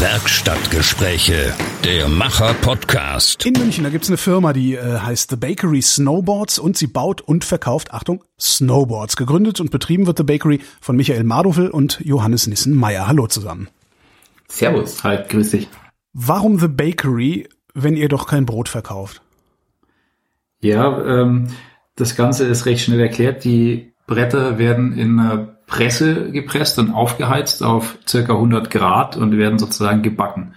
Werkstattgespräche, der Macher-Podcast. In München, da gibt's eine Firma, die äh, heißt The Bakery Snowboards und sie baut und verkauft, Achtung, Snowboards. Gegründet und betrieben wird The Bakery von Michael Mardofel und Johannes Nissen-Meyer. Hallo zusammen. Servus, halt, grüß dich. Warum The Bakery, wenn ihr doch kein Brot verkauft? Ja, ähm, das Ganze ist recht schnell erklärt. Die Bretter werden in einer Presse gepresst und aufgeheizt auf circa 100 Grad und werden sozusagen gebacken.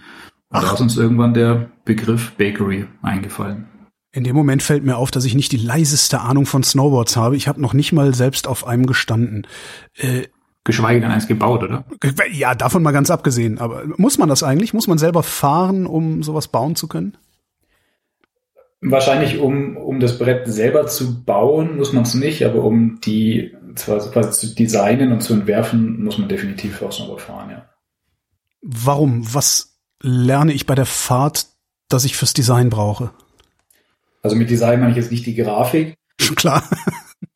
Und da ist uns irgendwann der Begriff Bakery eingefallen. In dem Moment fällt mir auf, dass ich nicht die leiseste Ahnung von Snowboards habe. Ich habe noch nicht mal selbst auf einem gestanden. Äh, Geschweige denn eins gebaut, oder? Ja, davon mal ganz abgesehen. Aber muss man das eigentlich? Muss man selber fahren, um sowas bauen zu können? Wahrscheinlich, um, um das Brett selber zu bauen, muss man es nicht, aber um die zwar quasi zu designen und zu entwerfen, muss man definitiv auch Snowboard fahren, ja. Warum? Was lerne ich bei der Fahrt, dass ich fürs Design brauche? Also mit Design meine ich jetzt nicht die Grafik. Schon klar.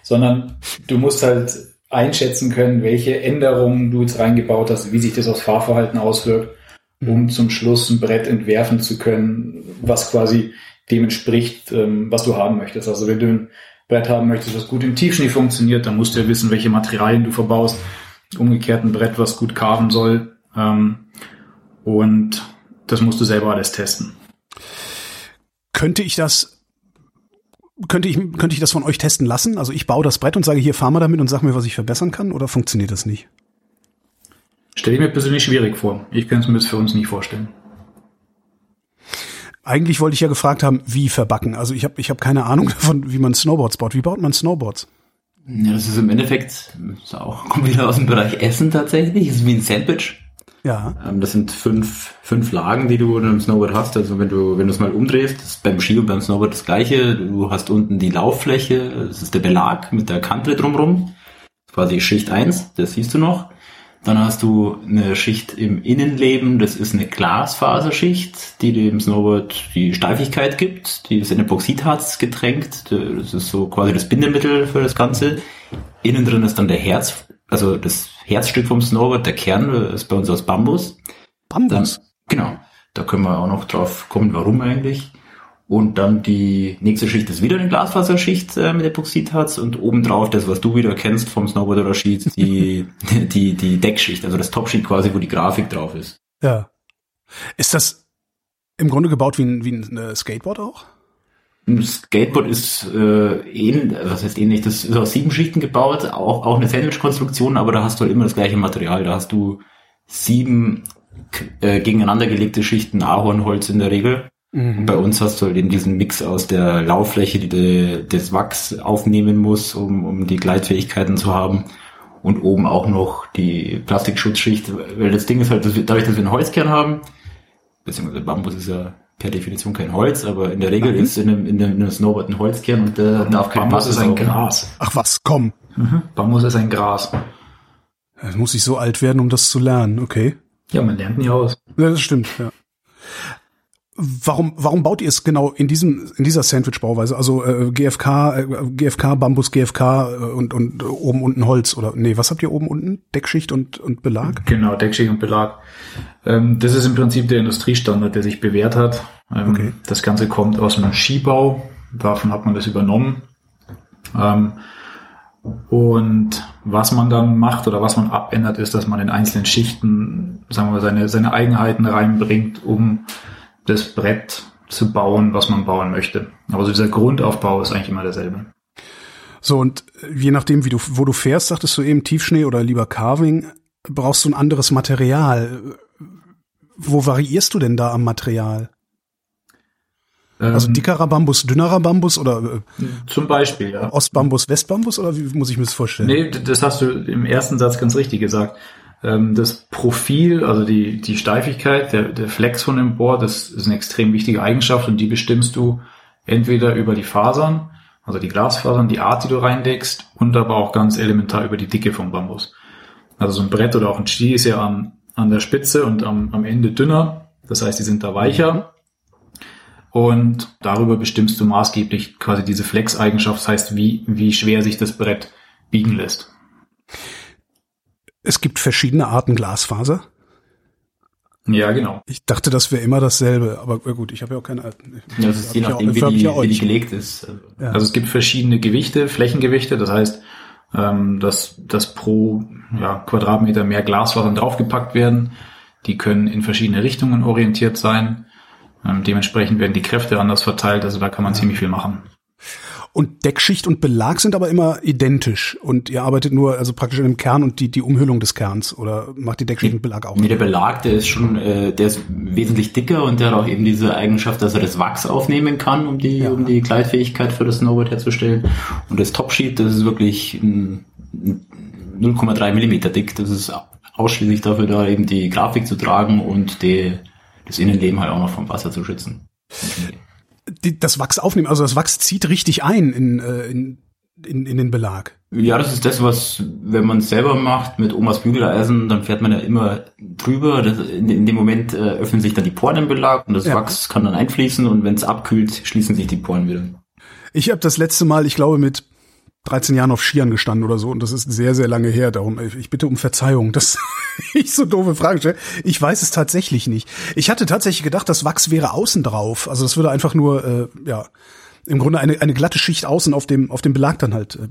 sondern du musst halt einschätzen können, welche Änderungen du jetzt reingebaut hast, wie sich das aufs Fahrverhalten auswirkt, um mhm. zum Schluss ein Brett entwerfen zu können, was quasi dem entspricht, ähm, was du haben möchtest. Also wenn du ein Brett haben möchtest, was gut im Tiefschnee funktioniert, dann musst du ja wissen, welche Materialien du verbaust. Umgekehrt ein Brett, was gut carven soll. Ähm, und das musst du selber alles testen. Könnte ich das könnte ich, könnte ich das von euch testen lassen? Also ich baue das Brett und sage, hier fahr mal damit und sag mir, was ich verbessern kann, oder funktioniert das nicht? Stelle ich mir persönlich schwierig vor. Ich könnte es mir das für uns nicht vorstellen. Eigentlich wollte ich ja gefragt haben, wie verbacken. Also ich habe ich hab keine Ahnung davon, wie man Snowboards baut. Wie baut man Snowboards? Ja, das ist im Endeffekt, ist auch, kommt wieder aus dem Bereich Essen tatsächlich. Das ist wie ein Sandwich. Ja. Ähm, das sind fünf, fünf Lagen, die du in einem Snowboard hast. Also wenn du, wenn du es mal umdrehst, ist beim Ski und beim Snowboard das gleiche. Du hast unten die Lauffläche, das ist der Belag mit der Kante drumrum. Quasi Schicht eins, das siehst du noch. Dann hast du eine Schicht im Innenleben, das ist eine Glasfaserschicht, die dem Snowboard die Steifigkeit gibt. Die ist in Epoxidharz getränkt. Das ist so quasi das Bindemittel für das Ganze. Innen drin ist dann der Herz, also das Herzstück vom Snowboard, der Kern ist bei uns aus Bambus. Bambus? Dann, genau. Da können wir auch noch drauf kommen, warum eigentlich. Und dann die nächste Schicht ist wieder eine Glasfaserschicht äh, mit Epoxidharz und obendrauf das, was du wieder kennst vom Snowboard oder Ski, die, die, die Deckschicht, also das Topsheet quasi, wo die Grafik drauf ist. Ja. Ist das im Grunde gebaut wie ein, wie ein äh, Skateboard auch? Ein Skateboard ist äh, ähnlich, was heißt ähnlich, das ist aus sieben Schichten gebaut, auch, auch eine Sandwich-Konstruktion, aber da hast du halt immer das gleiche Material. Da hast du sieben äh, gegeneinander gelegte Schichten Ahornholz in der Regel Mhm. Bei uns hast du halt eben diesen Mix aus der Lauffläche, die de, das Wachs aufnehmen muss, um, um die Gleitfähigkeiten zu haben. Und oben auch noch die Plastikschutzschicht, weil das Ding ist halt, dass wir, dadurch, dass wir einen Holzkern haben, beziehungsweise Bambus ist ja per Definition kein Holz, aber in der Regel mhm. ist in einem, in einem Snowboard ein Holzkern und der Bambus darf kein Bambus ist ein Gras. Ach was, komm. Mhm. Bambus ist ein Gras. Es muss ich so alt werden, um das zu lernen, okay. Ja, man lernt nie aus. Ja, das stimmt, ja. Warum, warum baut ihr es genau in diesem, in dieser Sandwich-Bauweise? Also äh, GFK, äh, GFK, Bambus, GFK äh, und, und äh, oben unten Holz oder nee, was habt ihr oben unten? Deckschicht und, und Belag? Genau, Deckschicht und Belag. Ähm, das ist im Prinzip der Industriestandard, der sich bewährt hat. Ähm, okay. Das Ganze kommt aus dem Skibau, davon hat man das übernommen. Ähm, und was man dann macht oder was man abändert, ist, dass man in einzelnen Schichten, sagen wir, seine, seine Eigenheiten reinbringt, um das Brett zu bauen, was man bauen möchte. Aber so dieser Grundaufbau ist eigentlich immer derselbe. So, und je nachdem, wie du, wo du fährst, sagtest du eben Tiefschnee oder lieber Carving, brauchst du ein anderes Material. Wo variierst du denn da am Material? Also ähm, dickerer Bambus, dünnerer Bambus oder äh, zum Beispiel, ja. Ostbambus, Westbambus oder wie muss ich mir das vorstellen? Nee, das hast du im ersten Satz ganz richtig gesagt. Ähm, das Profil, also die, die Steifigkeit, der, der Flex von dem Bohr, das ist eine extrem wichtige Eigenschaft und die bestimmst du entweder über die Fasern, also die Glasfasern, die Art, die du reindeckst und aber auch ganz elementar über die Dicke vom Bambus. Also so ein Brett oder auch ein Ski ist ja an, an der Spitze und am, am Ende dünner, das heißt, die sind da weicher. Und darüber bestimmst du maßgeblich quasi diese Flex-Eigenschaft, das heißt, wie, wie schwer sich das Brett biegen lässt. Es gibt verschiedene Arten Glasfaser. Ja, genau. Ich dachte, das wäre immer dasselbe, aber gut, ich habe ja auch keine alten. Ja, das ist je nachdem, wie, die, wie die gelegt ist. Ja. Also es gibt verschiedene Gewichte, Flächengewichte, das heißt, ähm, dass, dass pro ja, Quadratmeter mehr Glasfasern draufgepackt werden. Die können in verschiedene Richtungen orientiert sein. Ähm, dementsprechend werden die Kräfte anders verteilt, also da kann man ja. ziemlich viel machen. Und Deckschicht und Belag sind aber immer identisch und ihr arbeitet nur also praktisch in dem Kern und die die Umhüllung des Kerns oder macht die Deckschicht und Belag auch? Nee, der Belag, der ist schon, äh, der ist wesentlich dicker und der hat auch eben diese Eigenschaft, dass er das Wachs aufnehmen kann, um die ja. um die Gleitfähigkeit für das Snowboard herzustellen. Und das Topsheet, das ist wirklich 0,3 Millimeter dick. Das ist ausschließlich dafür da, eben die Grafik zu tragen und die, das Innenleben halt auch noch vom Wasser zu schützen die, das Wachs aufnehmen. Also das Wachs zieht richtig ein in, äh, in, in, in den Belag. Ja, das ist das, was, wenn man es selber macht mit Omas Bügeleisen, dann fährt man ja immer drüber. Das, in, in, dem Moment äh, öffnen sich dann die Poren im Belag und das ja. Wachs kann dann einfließen und wenn es abkühlt, schließen sich die Poren wieder. Ich habe das letzte Mal, ich glaube, mit 13 Jahren auf Skiern gestanden oder so und das ist sehr, sehr lange her. Darum, ich bitte um Verzeihung, dass ich so doofe Fragen stelle. Ich weiß es tatsächlich nicht. Ich hatte tatsächlich gedacht, das Wachs wäre außen drauf. Also das würde einfach nur, äh, ja, im Grunde eine, eine glatte Schicht außen auf dem, auf dem Belag dann halt. Äh.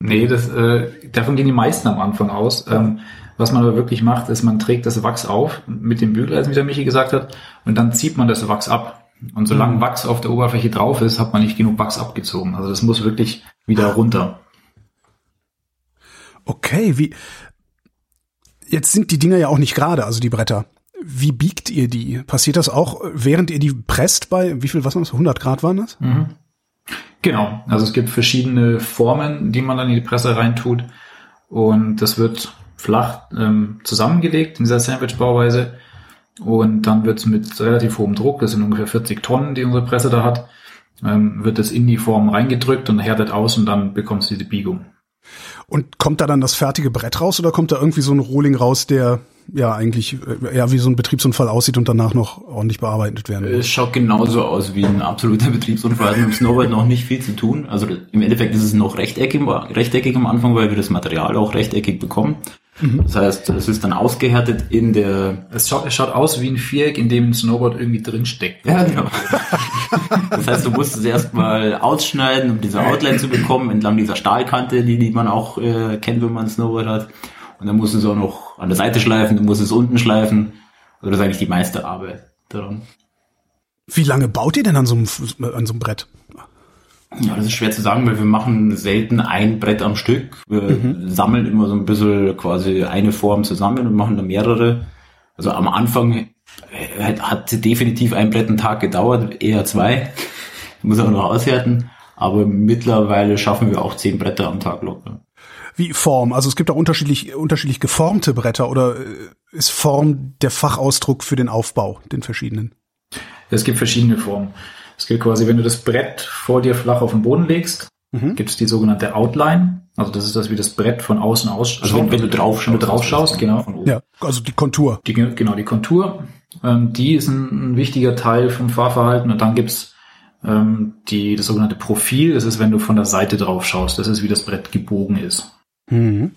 Nee, das, äh, davon gehen die meisten am Anfang aus. Ähm, was man aber wirklich macht, ist, man trägt das Wachs auf mit dem Bügeleisen, wie der Michi gesagt hat, und dann zieht man das Wachs ab. Und solange mhm. Wachs auf der Oberfläche drauf ist, hat man nicht genug Wachs abgezogen. Also das muss wirklich wieder runter. Okay, wie, jetzt sind die Dinger ja auch nicht gerade, also die Bretter. Wie biegt ihr die? Passiert das auch, während ihr die presst bei, wie viel, was war das, 100 Grad waren das? Mhm. Genau, also es gibt verschiedene Formen, die man dann in die Presse reintut und das wird flach ähm, zusammengelegt in dieser Sandwich-Bauweise und dann wird es mit relativ hohem Druck, das sind ungefähr 40 Tonnen, die unsere Presse da hat, ähm, wird es in die Form reingedrückt und härtet aus und dann bekommst du diese Biegung. Und kommt da dann das fertige Brett raus oder kommt da irgendwie so ein Rohling raus, der ja eigentlich äh, ja wie so ein Betriebsunfall aussieht und danach noch ordentlich bearbeitet werden muss? Es schaut genauso aus wie ein absoluter Betriebsunfall. Hat mit dem Snowboard noch nicht viel zu tun. Also im Endeffekt ist es noch rechteckig, rechteckig am Anfang, weil wir das Material auch rechteckig bekommen. Mhm. Das heißt, es ist dann ausgehärtet in der. Es schaut, es schaut aus wie ein Viereck, in dem ein Snowboard irgendwie drinsteckt. Ja, genau. das heißt, du musst es erstmal ausschneiden, um diese Outline zu bekommen, entlang dieser Stahlkante, die, die man auch äh, kennt, wenn man ein Snowboard hat. Und dann musst du es auch noch an der Seite schleifen, du musst es unten schleifen. Also das ist eigentlich die meiste Arbeit daran. Wie lange baut ihr denn an so einem, an so einem Brett? Ja, das ist schwer zu sagen, weil wir machen selten ein Brett am Stück. Wir mhm. sammeln immer so ein bisschen quasi eine Form zusammen und machen da mehrere. Also am Anfang hat definitiv ein Brett einen Tag gedauert, eher zwei. Muss auch noch aushärten. Aber mittlerweile schaffen wir auch zehn Bretter am Tag locker. Wie Form? Also es gibt auch unterschiedlich, unterschiedlich geformte Bretter oder äh, ist Form der Fachausdruck für den Aufbau, den verschiedenen? Es gibt verschiedene Formen. Es gilt quasi, wenn du das Brett vor dir flach auf den Boden legst, mhm. gibt es die sogenannte Outline. Also das ist das, wie das Brett von außen ausschaut. Also wenn, wenn du drauf schaust, wenn du drauf schaust genau. Ja, also die Kontur. Die, genau, die Kontur. Ähm, die ist ein, ein, wichtiger Teil vom Fahrverhalten. Und dann gibt's ähm, die, das sogenannte Profil. Das ist, wenn du von der Seite drauf schaust. Das ist, wie das Brett gebogen ist. Mhm.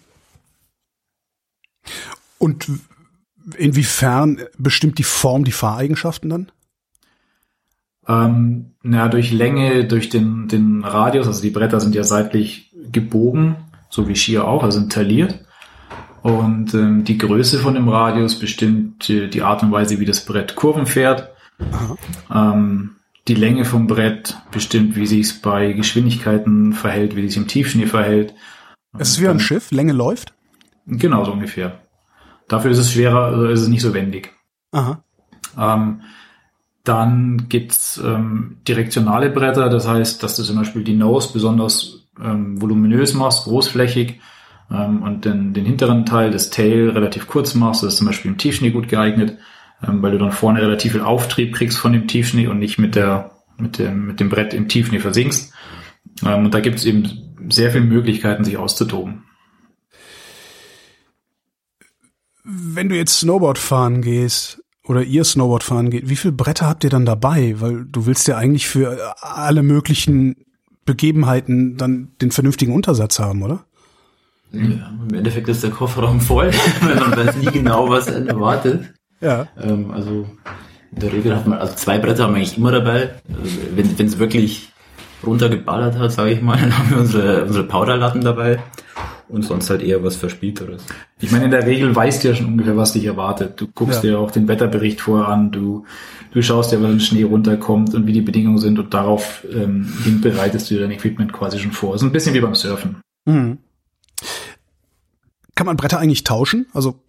Und inwiefern bestimmt die Form die Fahreigenschaften dann? Ähm, na, durch Länge, durch den, den Radius, also die Bretter sind ja seitlich gebogen, so wie Skier auch, also sind tailliert. Und ähm, die Größe von dem Radius bestimmt die, die Art und Weise, wie das Brett Kurven fährt. Ähm, die Länge vom Brett bestimmt, wie sich es bei Geschwindigkeiten verhält, wie sich im Tiefschnee verhält. Es ist wie ein Schiff, Länge läuft? Genau, so ungefähr. Dafür ist es schwerer, also ist es nicht so wendig. Aha. Ähm, dann gibt's ähm, direktionale Bretter, das heißt, dass du zum Beispiel die Nose besonders ähm, voluminös machst, großflächig ähm, und den, den hinteren Teil, das Tail, relativ kurz machst. Das ist zum Beispiel im Tiefschnee gut geeignet, ähm, weil du dann vorne relativ viel Auftrieb kriegst von dem Tiefschnee und nicht mit, der, mit, dem, mit dem Brett im Tiefschnee versinkst. Ähm, und da gibt's eben sehr viele Möglichkeiten, sich auszutoben. Wenn du jetzt Snowboard fahren gehst, oder ihr Snowboard fahren geht, wie viele Bretter habt ihr dann dabei? Weil du willst ja eigentlich für alle möglichen Begebenheiten dann den vernünftigen Untersatz haben, oder? Ja, im Endeffekt ist der Kofferraum voll, weil man weiß nie genau, was einen erwartet. Ja. Ähm, also in der Regel hat man, also zwei Bretter haben wir eigentlich immer dabei. Also wenn es wirklich runtergeballert hat, sage ich mal, dann haben wir unsere, unsere Powderlatten dabei und sonst halt eher was Verspielteres. Ich meine, in der Regel weißt du ja schon ungefähr, was dich erwartet. Du guckst Ja. dir auch den Wetterbericht vorher an, du, du schaust dir, wann Schnee runterkommt und wie die Bedingungen sind und darauf ähm, hin bereitest du dir dein Equipment quasi schon vor. Das ist ein bisschen wie beim Surfen. Mhm. Kann man Bretter eigentlich tauschen? Also,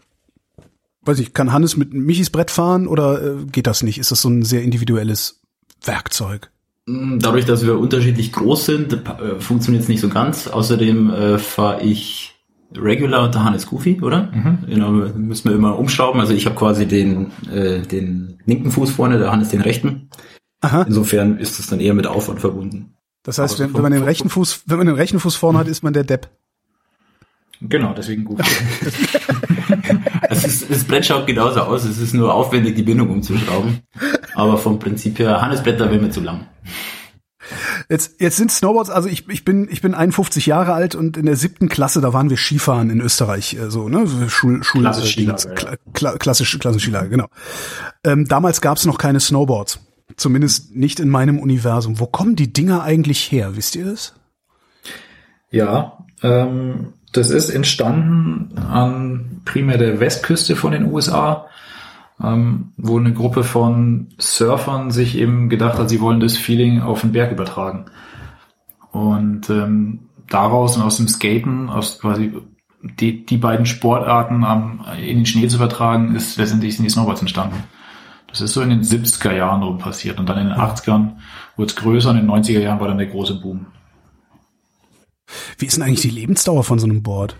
weiß ich, kann Hannes mit Michis Brett fahren oder äh, geht das nicht? Ist das so ein sehr individuelles Werkzeug? Mm, Dadurch, dass wir unterschiedlich groß sind, äh, funktioniert es nicht so ganz. Außerdem äh, fahre ich Regular und der Hannes Goofy, oder? Genau, müssen wir immer umschrauben. Also ich habe quasi den, äh, den linken Fuß vorne, der Hannes den rechten. Aha. Insofern ist es dann eher mit Aufwand verbunden. Das heißt, wenn, wenn man den rechten Fuß, wenn man den rechten Fuß vorne hat, ist man der Depp. Genau, deswegen gut. Es ist, das Brett schaut genauso aus, es ist nur aufwendig, die Bindung umzuschrauben. Aber vom Prinzip her, Hannes Bretter wäre mir zu lang. Jetzt, jetzt sind Snowboards, also ich, ich bin, ich bin 51 Jahre alt und in der siebten Klasse, da waren wir Skifahren in Österreich, äh, so, ne, Schul, Schul, Klassisch äh, Skilager, kla, kla, klassisch, klassisch Skilager, genau. Ähm, damals gab es noch keine Snowboards. Zumindest nicht in meinem Universum. Wo kommen die Dinger eigentlich her? Wisst ihr das? Ja, ähm, das ist entstanden an primär der Westküste von den USA, ähm, wo eine Gruppe von Surfern sich eben gedacht hat, sie wollen das Feeling auf den Berg übertragen. Und ähm, daraus und aus dem Skaten, aus quasi die, die beiden Sportarten am, in den Schnee zu übertragen, ist letztendlich sind die Snowboards entstanden. Das ist so in den 70er Jahren rum passiert und dann in den 80ern wurde es größer und in den 90er Jahren war dann der große Boom. Wie ist denn eigentlich die Lebensdauer von so einem Board?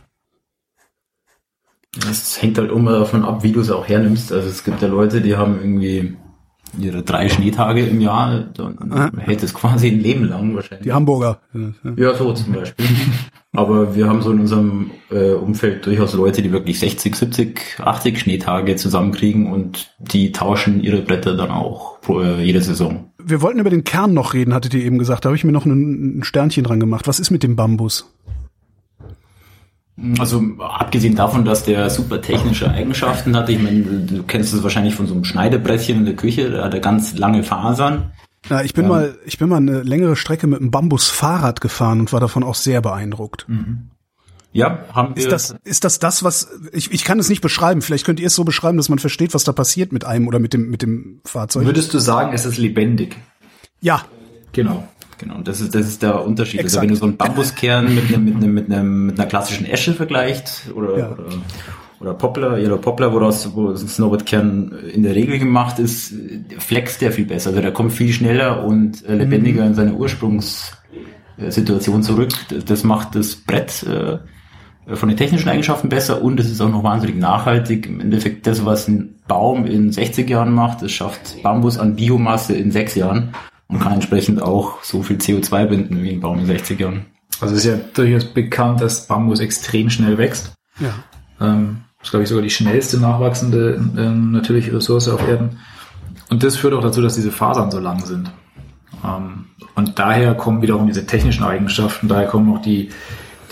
Es hängt halt immer davon ab, wie du es auch hernimmst. Also es gibt ja Leute, die haben irgendwie ihre drei Schneetage im Jahr, dann Aha. hält es quasi ein Leben lang wahrscheinlich. Die Hamburger. Ja, so zum Beispiel. Aber wir haben so in unserem äh, Umfeld durchaus Leute, die wirklich 60, 70, 80 Schneetage zusammenkriegen und die tauschen ihre Bretter dann auch pro, äh, jede Saison. Wir wollten über den Kern noch reden, hattet ihr eben gesagt. Da habe ich mir noch ein, ein Sternchen dran gemacht. Was ist mit dem Bambus? Also abgesehen davon, dass der super technische Eigenschaften hat, ich meine, du kennst es wahrscheinlich von so einem Schneidebrettchen in der Küche, da hat er ganz lange Fasern. Ja, ich bin mal, ich bin mal eine längere Strecke mit einem Bambusfahrrad gefahren und war davon auch sehr beeindruckt. Ja, haben wir. Ist das, ist das das, was, ich, ich kann es nicht beschreiben. Vielleicht könnt ihr es so beschreiben, dass man versteht, was da passiert mit einem oder mit dem, mit dem Fahrzeug. Würdest du sagen, es ist lebendig? Ja, Genau. Genau, das ist, das ist der Unterschied. Exakt. Also wenn du so einen Bambuskern mit einem, mit einem, mit einem, mit einer klassischen Esche vergleicht oder, Ja. oder, oder Poplar, oder Poplar, woraus, wo das Snowboardkern in der Regel gemacht ist, flext der viel besser. Also der kommt viel schneller und äh, lebendiger in seine Ursprungssituation zurück. Das- Das macht das Brett äh, von den technischen Eigenschaften besser und es ist auch noch wahnsinnig nachhaltig. Im Endeffekt das, was ein Baum in 60 Jahren macht, das schafft Bambus an Biomasse in sechs Jahren und kann entsprechend auch so viel CO2 binden wie ein Baum in 60 Jahren. Also es ist ja durchaus bekannt, dass Bambus extrem schnell wächst. ja. Ähm, das ist, glaube ich, sogar die schnellste nachwachsende ähm, natürliche Ressource auf Erden. Und das führt auch dazu, dass diese Fasern so lang sind. Ähm, und daher kommen wiederum diese technischen Eigenschaften, daher kommen auch die,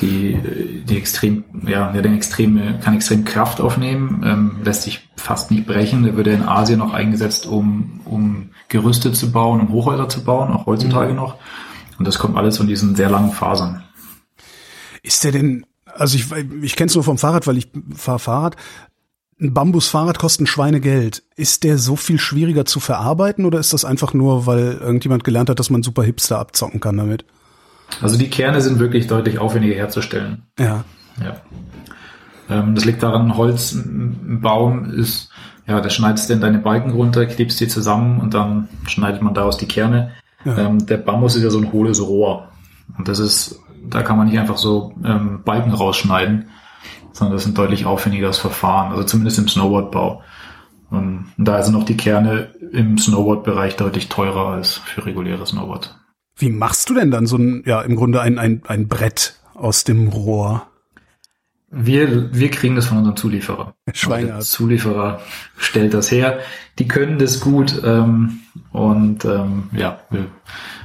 die, die extrem, ja, der den extreme, kann extrem Kraft aufnehmen, ähm, lässt sich fast nicht brechen. Der wird ja in Asien noch eingesetzt, um, um Gerüste zu bauen, um Hochhäuser zu bauen, auch heutzutage noch. Und das kommt alles von diesen sehr langen Fasern. Ist der denn, also ich, ich kenne es nur vom Fahrrad, weil ich fahre Fahrrad. Ein Bambusfahrrad kostet ein Schweinegeld. Ist der so viel schwieriger zu verarbeiten oder ist das einfach nur, weil irgendjemand gelernt hat, dass man super Hipster abzocken kann damit? Also die Kerne sind wirklich deutlich aufwendiger herzustellen. Ja. Ja. Ähm, das liegt daran, Holz, ein Baum ist, ja, da schneidest du in deine Balken runter, klebst die zusammen und dann schneidet man daraus die Kerne. Ja. Ähm, der Bambus ist ja so ein hohles Rohr. Und das ist, da kann man nicht einfach so ähm, Balken rausschneiden, sondern das ist ein deutlich aufwendigeres Verfahren, also zumindest im Snowboardbau. Ähm, Und da sind auch die Kerne im Snowboard-Bereich deutlich teurer als für reguläre Snowboard. Wie machst du denn dann so ein, ja, im Grunde ein, ein, ein Brett aus dem Rohr? Wir, wir kriegen das von unserem Zulieferer. Schweine Der ab. Zulieferer stellt das her. Die können das gut ähm, und ähm, ja, wir,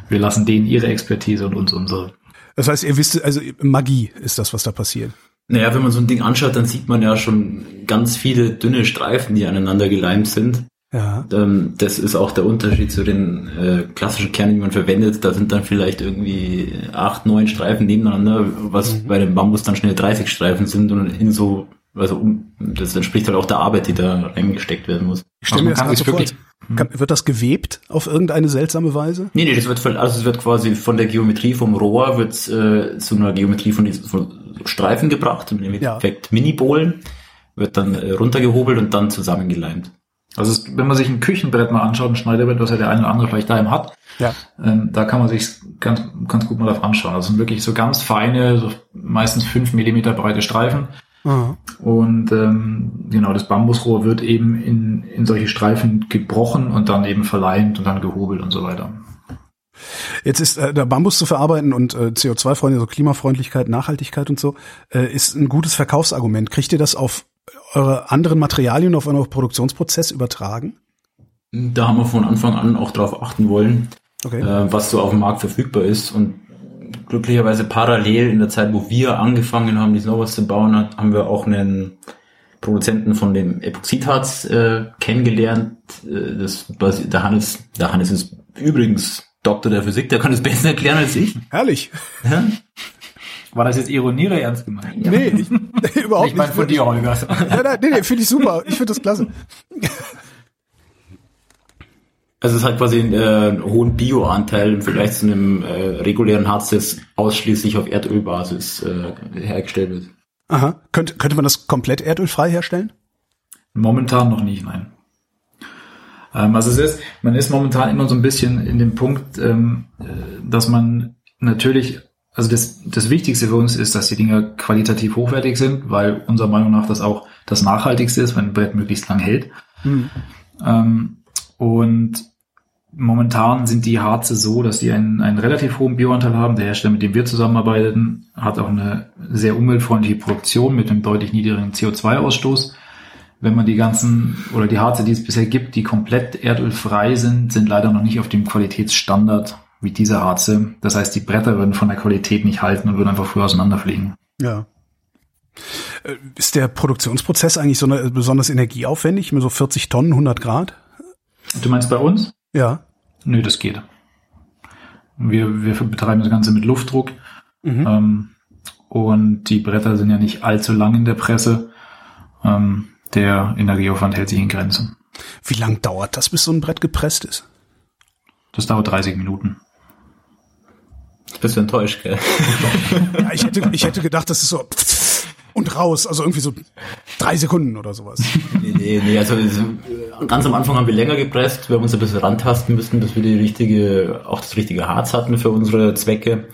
wir lassen denen ihre Expertise und uns unsere. Das heißt, ihr wisst, also Magie ist das, was da passiert. Naja, wenn man so ein Ding anschaut, dann sieht man ja schon ganz viele dünne Streifen, die aneinander geleimt sind. Ja. Ähm, das ist auch der Unterschied zu den äh, klassischen Kernen, die man verwendet. Da sind dann vielleicht irgendwie acht, neun Streifen nebeneinander, was Mhm. bei dem Bambus dann schnell 30 Streifen sind und in so, also um, das entspricht halt auch der Arbeit, die da reingesteckt werden muss. Ich stelle mir man das kann gerade so sich vor. wirklich- Kann, wird das gewebt auf irgendeine seltsame Weise? Nee, nee, das wird also es wird quasi von der Geometrie vom Rohr wird äh, zu einer Geometrie von diesen von Streifen gebracht, im Ja. Endeffekt Mini-Bohlen, wird dann äh, runtergehobelt und dann zusammengeleimt. Also es, wenn man sich ein Küchenbrett mal anschaut, ein Schneiderbrett, was ja der eine oder andere vielleicht daheim hat, Ja. ähm, da kann man sich ganz, ganz gut mal drauf anschauen. Das sind wirklich so ganz feine, so meistens fünf Millimeter breite Streifen. Aha. Und ähm, genau, das Bambusrohr wird eben in, in solche Streifen gebrochen und dann eben verleimt und dann gehobelt und so weiter. Jetzt ist äh, der Bambus zu verarbeiten und äh, CO2-Freundlich, also Klimafreundlichkeit, Nachhaltigkeit und so, äh, ist ein gutes Verkaufsargument. Kriegt ihr das auf eure anderen Materialien, auf euren Produktionsprozess übertragen? Da haben wir von Anfang an auch drauf achten wollen, Okay. äh, was so auf dem Markt verfügbar ist. Und glücklicherweise parallel in der Zeit, wo wir angefangen haben, die Snowboards zu bauen, haben wir auch einen Produzenten von dem Epoxidharz äh, kennengelernt. Äh, das, der Hannes, der Hannes ist übrigens Doktor der Physik, der kann es besser erklären als ich. Herrlich. Ja? War das jetzt Ironie oder ernst gemeint? Nee, ich, überhaupt Ich meine nicht. von dir, Holger. Ja, nein, nee, nee, finde ich super. Ich finde das klasse. Also es hat quasi einen, äh, einen hohen Bioanteil im Vergleich zu einem äh, regulären Harz, das ausschließlich auf Erdölbasis äh, hergestellt wird. Aha. Könnte, könnte man das komplett erdölfrei herstellen? Momentan noch nicht, nein. Ähm, also es ist, man ist momentan immer so ein bisschen in dem Punkt, ähm, äh, dass man natürlich, also das, das Wichtigste für uns ist, dass die Dinger qualitativ hochwertig sind, weil unserer Meinung nach das auch das Nachhaltigste ist, wenn ein Brett möglichst lang hält. Ähm, und momentan sind die Harze so, dass die einen, einen relativ hohen Bioanteil haben. Der Hersteller, mit dem wir zusammenarbeiten, hat auch eine sehr umweltfreundliche Produktion mit einem deutlich niedrigen CO2-Ausstoß. Wenn man die ganzen oder die Harze, die es bisher gibt, die komplett erdölfrei sind, sind leider noch nicht auf dem Qualitätsstandard wie diese Harze. Das heißt, die Bretter würden von der Qualität nicht halten und würden einfach früher auseinanderfliegen. Ja. Äh, Ist der Produktionsprozess eigentlich so eine, besonders energieaufwendig, mit so 40 Tonnen, 100 Grad? Du meinst bei uns? Ja. Nö, das geht. Wir, wir betreiben das Ganze mit Luftdruck. Ähm, und die Bretter sind ja nicht allzu lang in der Presse. Ähm, der Energieaufwand hält sich in Grenzen. Wie lang dauert das, bis so ein Brett gepresst ist? Das dauert 30 Minuten. Bist du enttäuscht, gell? Ja, ich hätte, ich hätte gedacht, das ist so und raus, also irgendwie so drei Sekunden oder sowas. nee, nee, nee, also also, ganz am Anfang haben wir länger gepresst, wir haben uns ein bisschen rantasten müssen, bis wir die richtige, auch das richtige Harz hatten für unsere Zwecke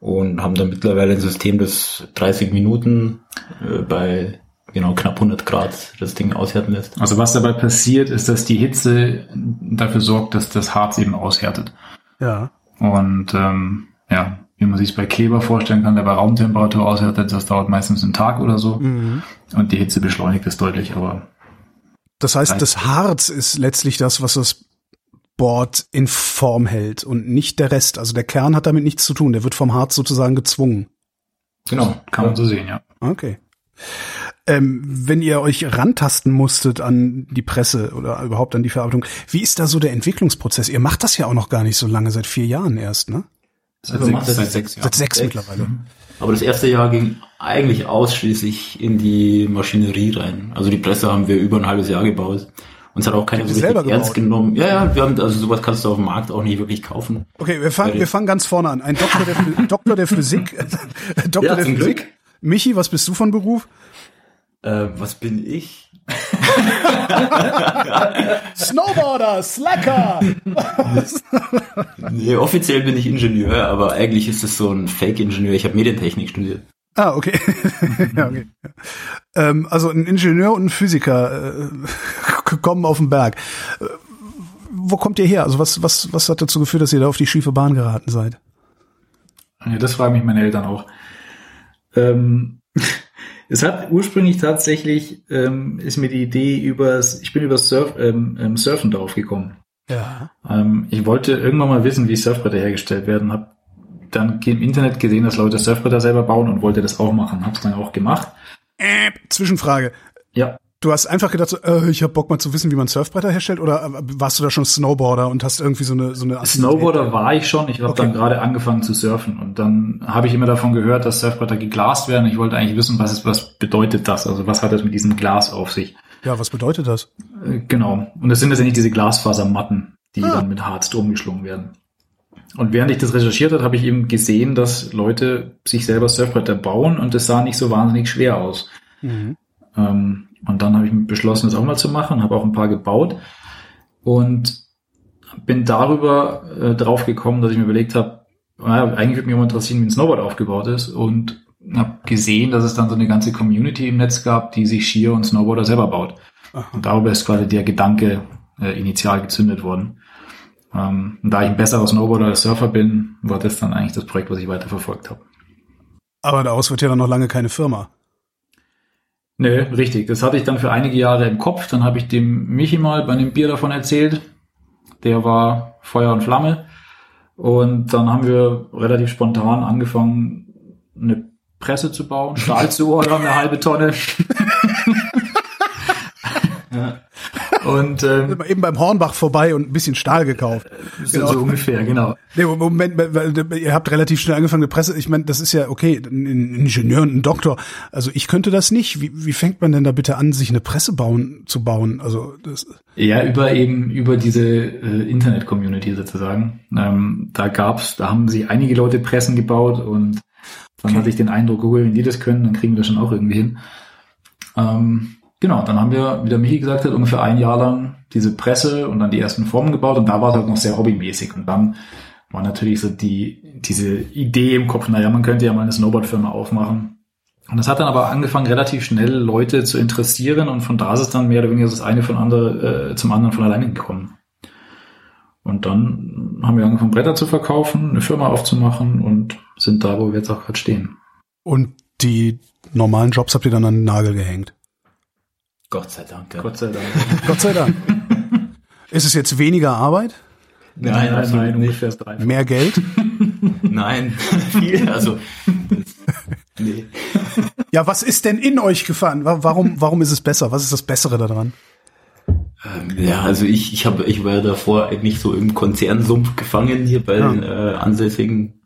und haben dann mittlerweile ein System, das 30 Minuten äh, bei genau knapp 100 Grad das Ding aushärten lässt. Also was dabei passiert, ist, dass die Hitze dafür sorgt, dass das Harz eben aushärtet. Ja. Und ähm, ja, wie man sich bei Kleber vorstellen kann, der bei Raumtemperatur aushärtet, das dauert meistens einen Tag oder so. Mhm. Und die Hitze beschleunigt es deutlich, aber Das heißt, das Harz ist letztlich das, was das Board in Form hält und nicht der Rest. Also der Kern hat damit nichts zu tun. Der wird vom Harz sozusagen gezwungen. Genau, kann man so sehen, ja. Okay. Ähm, wenn ihr euch rantasten musstet an die Presse oder überhaupt an die Verarbeitung, wie ist da so der Entwicklungsprozess? Ihr macht das ja auch noch gar nicht so lange, seit vier Jahren erst, ne? Seit sechs, das seit jetzt sechs Jahren. Seit sechs mittlerweile. Aber das erste Jahr ging eigentlich ausschließlich in die Maschinerie rein. Also die Presse haben wir über ein halbes Jahr gebaut. Uns hat auch keiner so ernst gebaut? genommen. Ja, ja, wir haben, also sowas kannst du auf dem Markt auch nicht wirklich kaufen. Okay, wir fangen, wir fangen ganz vorne an. Ein Doktor der, Doktor der Physik. Doktor Ja, der Physik. Glück. Michi, was bist du von Beruf? Äh, was bin ich? Snowboarder, Slacker. Nee, offiziell bin ich Ingenieur, aber eigentlich ist es so ein Fake-Ingenieur. Ich habe Medientechnik studiert. Ah, okay. ja, okay. Ähm, also ein Ingenieur und ein Physiker äh, kommen auf den Berg. Äh, wo kommt ihr her? Also was, was, was hat dazu geführt, dass ihr da auf die schiefe Bahn geraten seid? Ja, das fragen mich meine Eltern auch. Ähm, es hat ursprünglich tatsächlich, ähm, ist mir die Idee übers, ich bin über Surf, ähm, ähm, Surfen drauf gekommen. Ja. Ähm, ich wollte irgendwann mal wissen, wie Surfbretter hergestellt werden, habe dann im Internet gesehen, dass Leute Surfbretter selber bauen und wollte das auch machen. Hab's dann auch gemacht. Äh, Zwischenfrage. Ja. Du hast einfach gedacht, so, äh, ich habe Bock mal zu wissen, wie man Surfbretter herstellt, oder äh, warst du da schon Snowboarder und hast irgendwie so eine so eine Snowboarder war ich schon. Ich habe Okay. dann gerade angefangen zu surfen und dann habe ich immer davon gehört, dass Surfbretter geglast werden. Ich wollte eigentlich wissen, was ist, was bedeutet das? Also was hat das mit diesem Glas auf sich? Ja, was bedeutet das? Äh, Genau. Und das sind letztendlich diese Glasfasermatten, die Ah. dann mit Harz drum geschlungen werden. Und während ich das recherchiert habe, habe ich eben gesehen, dass Leute sich selber Surfbretter bauen und das sah nicht so wahnsinnig schwer aus. Mhm. Ähm, und dann habe ich beschlossen, das auch mal zu machen, habe auch ein paar gebaut und bin darüber äh, drauf gekommen, dass ich mir überlegt habe, naja, eigentlich würde mich mal interessieren, wie ein Snowboard aufgebaut ist und habe gesehen, dass es dann so eine ganze Community im Netz gab, die sich Skier und Snowboarder selber baut. Und darüber ist quasi der Gedanke äh, initial gezündet worden. Ähm, und da ich ein besserer Snowboarder als Surfer bin, war das dann eigentlich das Projekt, was ich weiterverfolgt habe. Aber daraus wird ja dann noch lange keine Firma. Nö, richtig. Das hatte ich dann für einige Jahre im Kopf. Dann habe ich dem Michi mal bei einem Bier davon erzählt. Der war Feuer und Flamme. Und dann haben wir relativ spontan angefangen, eine Presse zu bauen, Stahl zu ordern, eine halbe Tonne. Und ähm, Eben beim Hornbach vorbei und ein bisschen Stahl gekauft. so, so ungefähr, genau. Nee, Moment, ihr habt relativ schnell angefangen mit Presse. Ich meine, das ist ja okay, ein Ingenieur und ein Doktor. Also ich könnte das nicht. Wie, wie fängt man denn da bitte an, sich eine Presse bauen zu bauen? Also das, Ja, über eben über diese äh, Internet-Community sozusagen. Ähm, da gab's, da haben sich einige Leute Pressen gebaut und dann hatte ich den Eindruck, oh, wenn die das können, dann kriegen wir das schon auch irgendwie hin. Ähm, genau, dann haben wir, wie der Michi gesagt hat, ungefähr ein Jahr lang diese Presse und dann die ersten Formen gebaut und da war es halt noch sehr hobbymäßig und dann war natürlich so die diese Idee im Kopf, naja, man könnte ja mal eine Snowboard-Firma aufmachen. Und das hat dann aber angefangen, relativ schnell Leute zu interessieren und von da ist es dann mehr oder weniger das eine von andere, äh, zum anderen von alleine gekommen. Und dann haben wir angefangen, Bretter zu verkaufen, eine Firma aufzumachen und sind da, wo wir jetzt auch gerade stehen. und die normalen Jobs habt ihr dann an den Nagel gehängt. Gott sei Dank. Ja. Gott sei Dank. Gott sei Dank. ist es jetzt weniger Arbeit? Nein, absolut nicht. ungefähr das Dreifache. Mehr Geld? Nein, viel. Also, nee. Ja, was ist denn in euch gefahren? Wa- Warum, warum ist es besser? Was ist das Bessere daran? Ähm, Ja, also ich, ich habe, ich war ja davor eigentlich so im Konzernsumpf gefangen hier bei Ja. den äh, ansässigen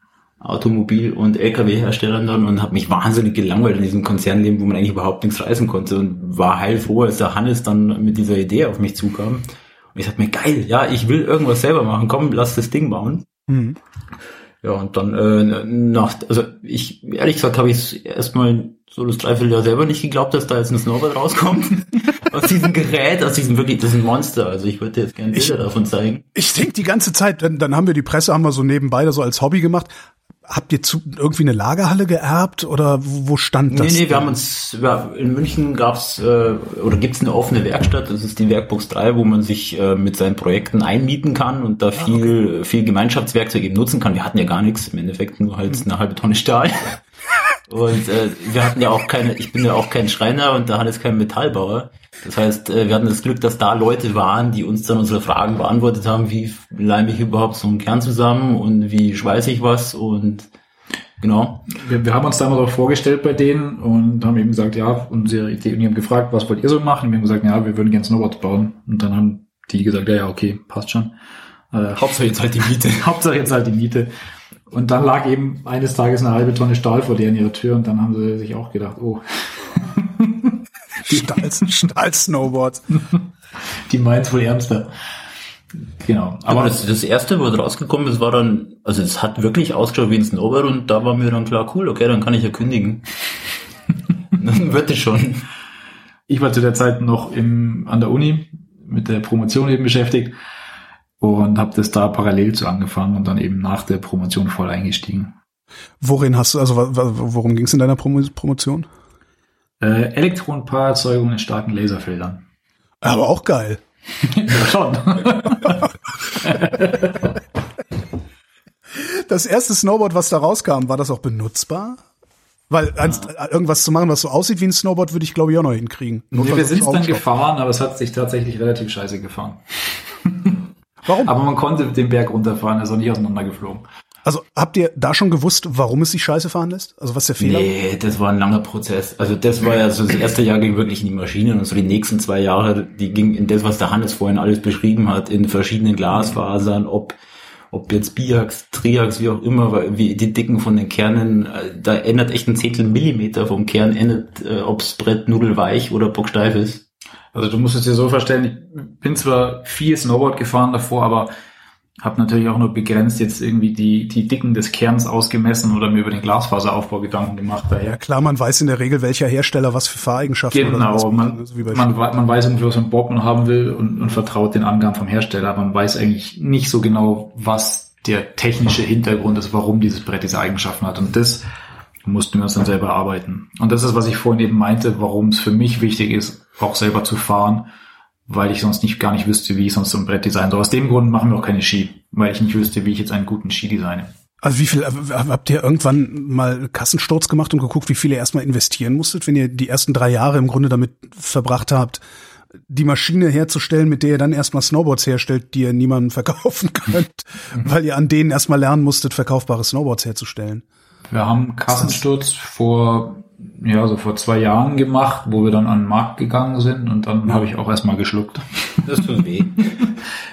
Automobil- und LKW-Herstellern dann und habe mich wahnsinnig gelangweilt in diesem Konzernleben, wo man eigentlich überhaupt nichts reisen konnte und war heilfroh, als der Hannes dann mit dieser Idee auf mich zukam. Und ich dachte mir, geil, ja, ich will irgendwas selber machen, komm, lass das Ding bauen. Hm. Ja, und dann äh, nach, also ich, ehrlich gesagt, habe ich erstmal so das Dreivierteljahr selber nicht geglaubt, dass da jetzt ein Snowboard rauskommt. aus diesem Gerät, aus diesem wirklich, das ist ein Monster. Also ich würde dir jetzt gerne Ich- Bilder davon zeigen. Ich denke die ganze Zeit, dann, dann haben wir die Presse, haben wir so nebenbei da so als Hobby gemacht. Habt ihr zu, irgendwie eine Lagerhalle geerbt oder wo, stand das? Nee, nee, wir haben uns, ja, in München gab's äh, oder gibt's eine offene Werkstatt, das ist die Werkbox 3, wo man sich äh, mit seinen Projekten einmieten kann und da viel, viel Gemeinschaftswerkzeug eben nutzen kann. Wir hatten ja gar nichts, im Endeffekt nur halt eine halbe Tonne Stahl. Und äh, wir hatten ja auch keine, ich bin ja auch kein Schreiner und da hat es kein Metallbauer. Das heißt, äh, wir hatten das Glück, dass da Leute waren, die uns dann unsere Fragen beantwortet haben, wie leime ich überhaupt so einen Kern zusammen und wie schweiße ich was und genau. Wir, wir haben uns damals auch vorgestellt bei denen und haben eben gesagt, ja, unsere Idee, und die haben gefragt, was wollt ihr so machen? Und wir haben gesagt, ja, wir würden gerne Snowboards bauen. Und dann haben die gesagt, ja, ja, okay, passt schon. Äh, Hauptsache jetzt halt die Miete. Hauptsache jetzt halt die Miete. Und dann lag eben eines Tages eine halbe Tonne Stahl vor deren ihrer Tür und dann haben sie sich auch gedacht, oh, Stahl, Stahl-Snowboard. die meint's wohl ernster. Genau. Aber Aber das, das erste, was rausgekommen ist, war dann, also es hat wirklich ausgeschaut wie ein Snowboard und da war mir dann klar, cool, okay, dann kann ich ja kündigen. dann wird es schon. ich war zu der Zeit noch im, an der Uni mit der Promotion eben beschäftigt und habe das da parallel zu angefangen und dann eben nach der Promotion voll eingestiegen. Worin hast du, also worum ging es in deiner Promo Promotion? Äh, Elektronenpaarerzeugung in starken Laserfeldern. Aber auch geil. ja, schon. Das erste Snowboard, was da rauskam, war das auch benutzbar? Weil eins, irgendwas zu machen, was so aussieht wie ein Snowboard, würde ich glaube ich auch noch hinkriegen. Nee, wir sind dann Augenschau. gefahren, aber es hat sich tatsächlich relativ scheiße gefahren. Warum? Aber man konnte den Berg runterfahren, er ist auch nicht auseinandergeflogen. Also habt ihr da schon gewusst, warum es sich scheiße fahren lässt? Also was der Fehler? Nee, das war ein langer Prozess. Also das war ja so, das erste Jahr ging wirklich in die Maschinen und so die nächsten zwei Jahre, die ging in das, was der Hannes vorhin alles beschrieben hat, in verschiedenen Glasfasern, ob ob jetzt Biax, Triax, wie auch immer, wie die Dicken von den Kernen, äh, da ändert echt ein Zehntel Millimeter vom Kern, ändert, äh, ob's Brett nudelweich oder bocksteif ist. Also du musst es dir so vorstellen, ich bin zwar viel Snowboard gefahren davor, aber habe natürlich auch nur begrenzt jetzt irgendwie die, die Dicken des Kerns ausgemessen oder mir über den Glasfaseraufbau Gedanken gemacht. Daher. Ja klar, man weiß in der Regel, welcher Hersteller was für Fahreigenschaften genau, oder man, also man, man, weiß ungefähr, was ein Bob man haben will und, und vertraut den Angaben vom Hersteller. Man weiß eigentlich nicht so genau, was der technische Hintergrund ist, warum dieses Brett diese Eigenschaften hat. Und das mussten wir uns dann selber arbeiten. Und das ist, was ich vorhin eben meinte, warum es für mich wichtig ist, auch selber zu fahren weil ich sonst nicht gar nicht wüsste, wie ich sonst so ein Brett designen soll. Aus dem Grund machen wir auch keine Ski, weil ich nicht wüsste, wie ich jetzt einen guten Ski designe. Also wie viel habt ihr irgendwann mal Kassensturz gemacht und geguckt, wie viel ihr erstmal investieren musstet, wenn ihr die ersten drei Jahre im Grunde damit verbracht habt, die Maschine herzustellen, mit der ihr dann erstmal Snowboards herstellt, die ihr niemandem verkaufen könnt, mhm. weil ihr an denen erstmal lernen musstet, verkaufbare Snowboards herzustellen. Wir haben Kassensturz vor ja, so vor zwei Jahren gemacht, wo wir dann an den Markt gegangen sind und dann ja. habe ich auch erstmal geschluckt. Das tut weh.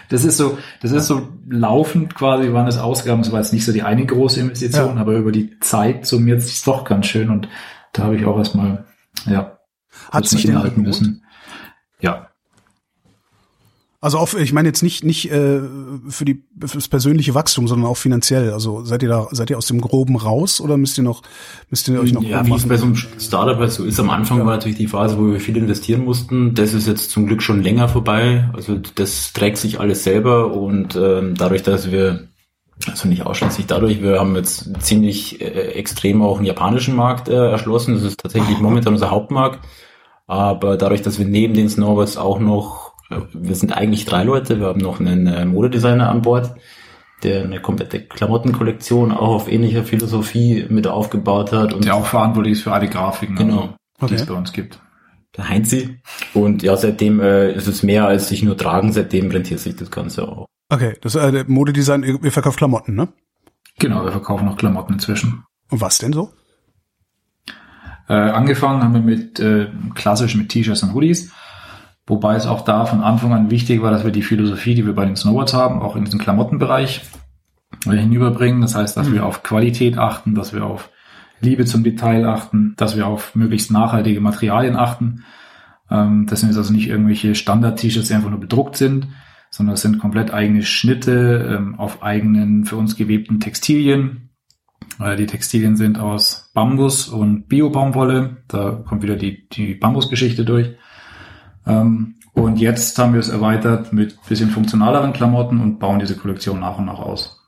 Das ist so, das ist so laufend quasi, waren das Ausgaben, das war jetzt nicht so die eine große Investition, ja. aber über die Zeit summiert sich doch ganz schön und da habe ich auch erstmal, ja, hat sich inhalten müssen. Ja, also auch, ich meine jetzt nicht nicht äh, für die fürs persönliche Wachstum, sondern auch finanziell. Also seid ihr da seid ihr aus dem Groben raus oder müsst ihr noch müsst ihr euch noch ja, wie es bei so einem Startup halt so ist. Am Anfang ja. war natürlich die Phase, wo wir viel investieren mussten. Das ist jetzt zum Glück schon länger vorbei. Also das trägt sich alles selber und ähm, dadurch, dass wir also nicht ausschließlich dadurch, wir haben jetzt ziemlich äh, extrem auch einen japanischen Markt äh, erschlossen. Das ist tatsächlich momentan unser Hauptmarkt. Aber dadurch, dass wir neben den Snowboards auch noch wir sind eigentlich drei Leute. Wir haben noch einen äh, Modedesigner an Bord, der eine komplette Klamottenkollektion auch auf ähnlicher Philosophie mit aufgebaut hat. Und der auch verantwortlich ist für alle Grafiken, genau. okay. die es bei uns gibt. Der Heinzi. Und ja, seitdem äh, ist es mehr als sich nur tragen, seitdem rentiert sich das Ganze auch. Okay, das äh, der Modedesign, ihr verkauft Klamotten, ne? Genau, wir verkaufen auch Klamotten inzwischen. Und was denn so? Äh, angefangen haben wir mit äh, klassisch mit T-Shirts und Hoodies. Wobei es auch da von Anfang an wichtig war, dass wir die Philosophie, die wir bei den Snowboards haben, auch in diesen Klamottenbereich hinüberbringen. Das heißt, dass mhm. wir auf Qualität achten, dass wir auf Liebe zum Detail achten, dass wir auf möglichst nachhaltige Materialien achten. Ähm, das sind jetzt also nicht irgendwelche Standard-T-Shirts, die einfach nur bedruckt sind, sondern es sind komplett eigene Schnitte ähm, auf eigenen für uns gewebten Textilien. Äh, die Textilien sind aus Bambus und Bio-Baumwolle. Da kommt wieder die, die Bambusgeschichte durch. Ähm, und jetzt haben wir es erweitert mit bisschen funktionaleren Klamotten und bauen diese Kollektion nach und nach aus.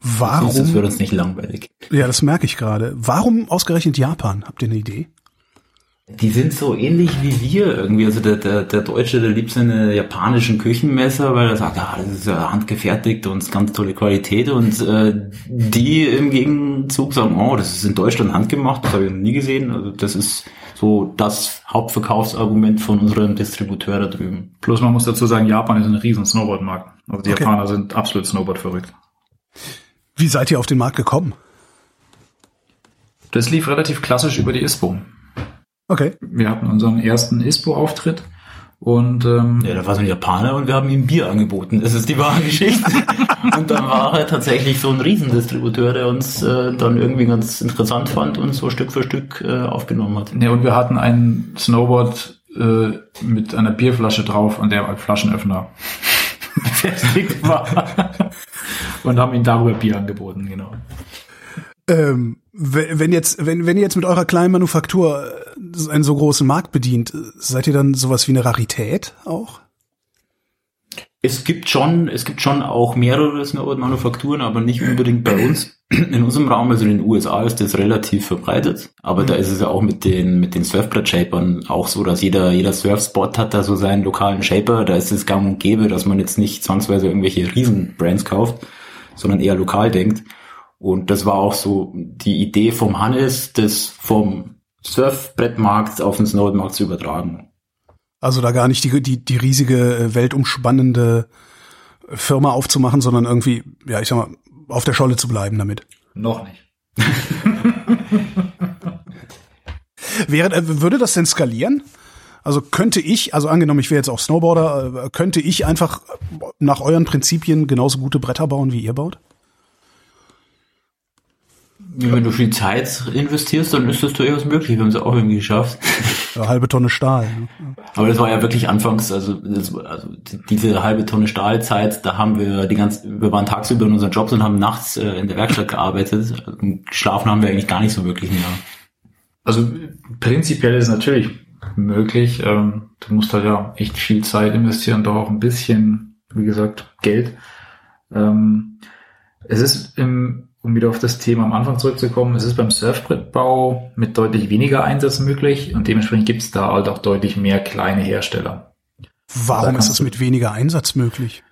Warum? Das wird uns nicht langweilig. Ja, das merke ich gerade. Warum ausgerechnet Japan? Habt ihr eine Idee? Die sind so ähnlich wie wir irgendwie. Also der, der, der Deutsche, der liebt seine japanischen Küchenmesser, weil er sagt, ja, das ist ja handgefertigt und ganz tolle Qualität. Und äh, die im Gegenzug sagen, oh, das ist in Deutschland handgemacht, das habe ich noch nie gesehen. Also das ist so das Hauptverkaufsargument von unserem Distributeur da drüben. Plus man muss dazu sagen, Japan ist ein riesen Snowboardmarkt. Also die okay. Japaner sind absolut Snowboard verrückt. Wie seid ihr auf den Markt gekommen? Das lief relativ klassisch über die ISPO. Okay. Wir hatten unseren ersten ISPO-Auftritt und ähm, ja, da war so ein Japaner und wir haben ihm Bier angeboten. Das ist die wahre Geschichte. und dann war er tatsächlich so ein Riesendistributeur, der uns äh, dann irgendwie ganz interessant fand und so Stück für Stück äh, aufgenommen hat. Ja, und wir hatten ein Snowboard äh, mit einer Bierflasche drauf, an der ein Flaschenöffner befestigt war. und haben ihm darüber Bier angeboten, genau. Ähm, wenn jetzt, wenn, wenn ihr jetzt mit eurer kleinen Manufaktur äh, einen so großen Markt bedient, seid ihr dann sowas wie eine Rarität auch? Es gibt schon, es gibt schon auch mehrere Snowboard-Manufakturen, aber nicht unbedingt bei uns. In unserem Raum, also in den USA, ist das relativ verbreitet. Aber mhm. da ist es ja auch mit den, mit den Surfbrett-Shapern auch so, dass jeder, jeder Surfspot hat da so seinen lokalen Shaper. Da ist es gang und gäbe, dass man jetzt nicht zwangsweise irgendwelche Riesen-Brands kauft, sondern eher lokal denkt. Und das war auch so die Idee vom Hannes, das vom Surfbrettmarkt auf den Snowboardmarkt zu übertragen. Also da gar nicht die, die, die riesige äh, weltumspannende Firma aufzumachen, sondern irgendwie, ja, ich sag mal, auf der Scholle zu bleiben damit. Noch nicht. Wäre, äh, würde das denn skalieren? Also könnte ich, also angenommen, ich wäre jetzt auch Snowboarder, äh, könnte ich einfach nach euren Prinzipien genauso gute Bretter bauen, wie ihr baut? Wenn du viel Zeit investierst, dann ist das durchaus möglich. Wir haben es auch irgendwie geschafft. Ja, halbe Tonne Stahl. Ne? Aber das war ja wirklich anfangs, also, das, also diese halbe Tonne Stahlzeit, da haben wir die ganze, wir waren tagsüber in unseren Jobs und haben nachts äh, in der Werkstatt gearbeitet. Und geschlafen haben wir eigentlich gar nicht so wirklich mehr. Also prinzipiell ist es natürlich möglich. Ähm, du musst halt ja echt viel Zeit investieren, doch auch ein bisschen, wie gesagt, Geld. Ähm, es ist im um wieder auf das Thema am Anfang zurückzukommen, es ist beim Surfbrettbau mit deutlich weniger Einsatz möglich und dementsprechend gibt es da halt auch deutlich mehr kleine Hersteller. Warum ist es mit weniger Einsatz möglich?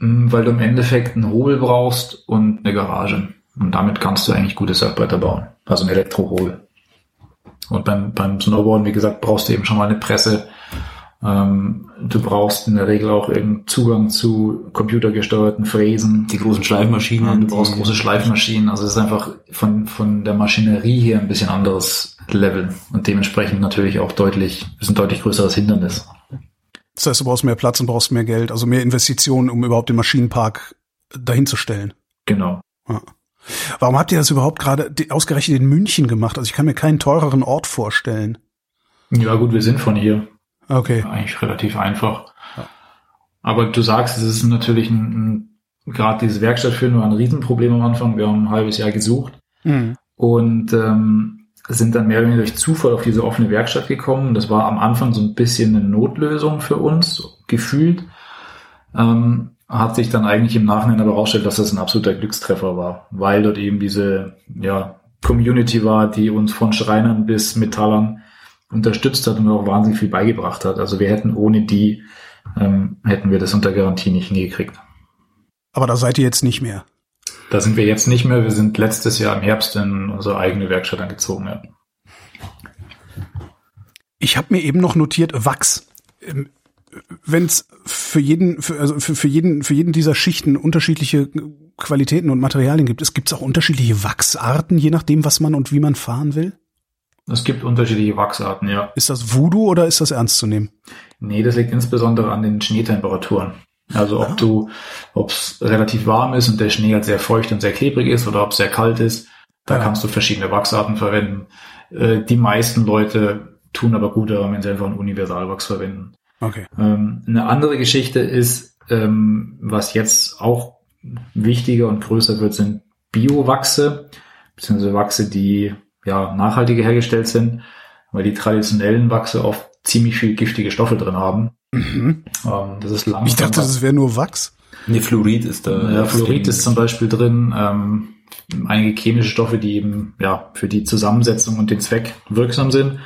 Hm, weil du im Endeffekt einen Hobel brauchst und eine Garage. Und damit kannst du eigentlich gute Surfbretter bauen. Also ein Elektrohobel. Und beim, beim Snowboarden, wie gesagt, brauchst du eben schon mal eine Presse, ähm, du brauchst in der Regel auch irgendeinen Zugang zu computergesteuerten Fräsen. Die großen Schleifmaschinen. du brauchst große Schleifmaschinen. Also es ist einfach von, von der Maschinerie her ein bisschen anderes Level und dementsprechend natürlich auch deutlich, ist ein deutlich größeres Hindernis. Das heißt, du brauchst mehr Platz und brauchst mehr Geld, also mehr Investitionen, um überhaupt den Maschinenpark dahin zu stellen. Genau. Ja. Warum habt ihr das überhaupt gerade ausgerechnet in München gemacht? Also ich kann mir keinen teureren Ort vorstellen. Ja gut, wir sind von hier. Okay. Eigentlich relativ einfach. Aber du sagst, es ist natürlich ein, ein gerade diese Werkstattführung war ein Riesenproblem am Anfang. Wir haben ein halbes Jahr gesucht mhm. und ähm, sind dann mehr oder weniger durch Zufall auf diese offene Werkstatt gekommen. Das war am Anfang so ein bisschen eine Notlösung für uns, gefühlt. Ähm, hat sich dann eigentlich im Nachhinein aber herausgestellt, dass das ein absoluter Glückstreffer war, weil dort eben diese ja, Community war, die uns von Schreinern bis Metallern unterstützt hat und auch wahnsinnig viel beigebracht hat. Also wir hätten ohne die, ähm, hätten wir das unter Garantie nicht hingekriegt. Aber da seid ihr jetzt nicht mehr. Da sind wir jetzt nicht mehr. Wir sind letztes Jahr im Herbst in unsere eigene Werkstatt angezogen. Ja. Ich habe mir eben noch notiert Wachs. Ähm, Wenn es für jeden, für, also für, für jeden, für jeden dieser Schichten unterschiedliche Qualitäten und Materialien gibt, es gibt auch unterschiedliche Wachsarten, je nachdem, was man und wie man fahren will. Es gibt unterschiedliche Wachsarten, ja. Ist das Voodoo oder ist das ernst zu nehmen? Nee, das liegt insbesondere an den Schneetemperaturen. Also ob ja. du, ob es relativ warm ist und der Schnee halt sehr feucht und sehr klebrig ist oder ob es sehr kalt ist, da ja. kannst du verschiedene Wachsarten verwenden. Äh, die meisten Leute tun aber gut daran, wenn sie einfach einen Universalwachs verwenden. Okay. Ähm, eine andere Geschichte ist, ähm, was jetzt auch wichtiger und größer wird, sind Biowachse, beziehungsweise Wachse, die ja, nachhaltiger hergestellt sind, weil die traditionellen Wachse oft ziemlich viel giftige Stoffe drin haben. Mhm. Ähm, das ist langsam. Ich dachte, das wäre nur Wachs. Nee, Fluorid ist da. Ja, Fluorid ist zum Beispiel drin. Ähm, einige chemische Stoffe, die eben ja für die Zusammensetzung und den Zweck wirksam sind.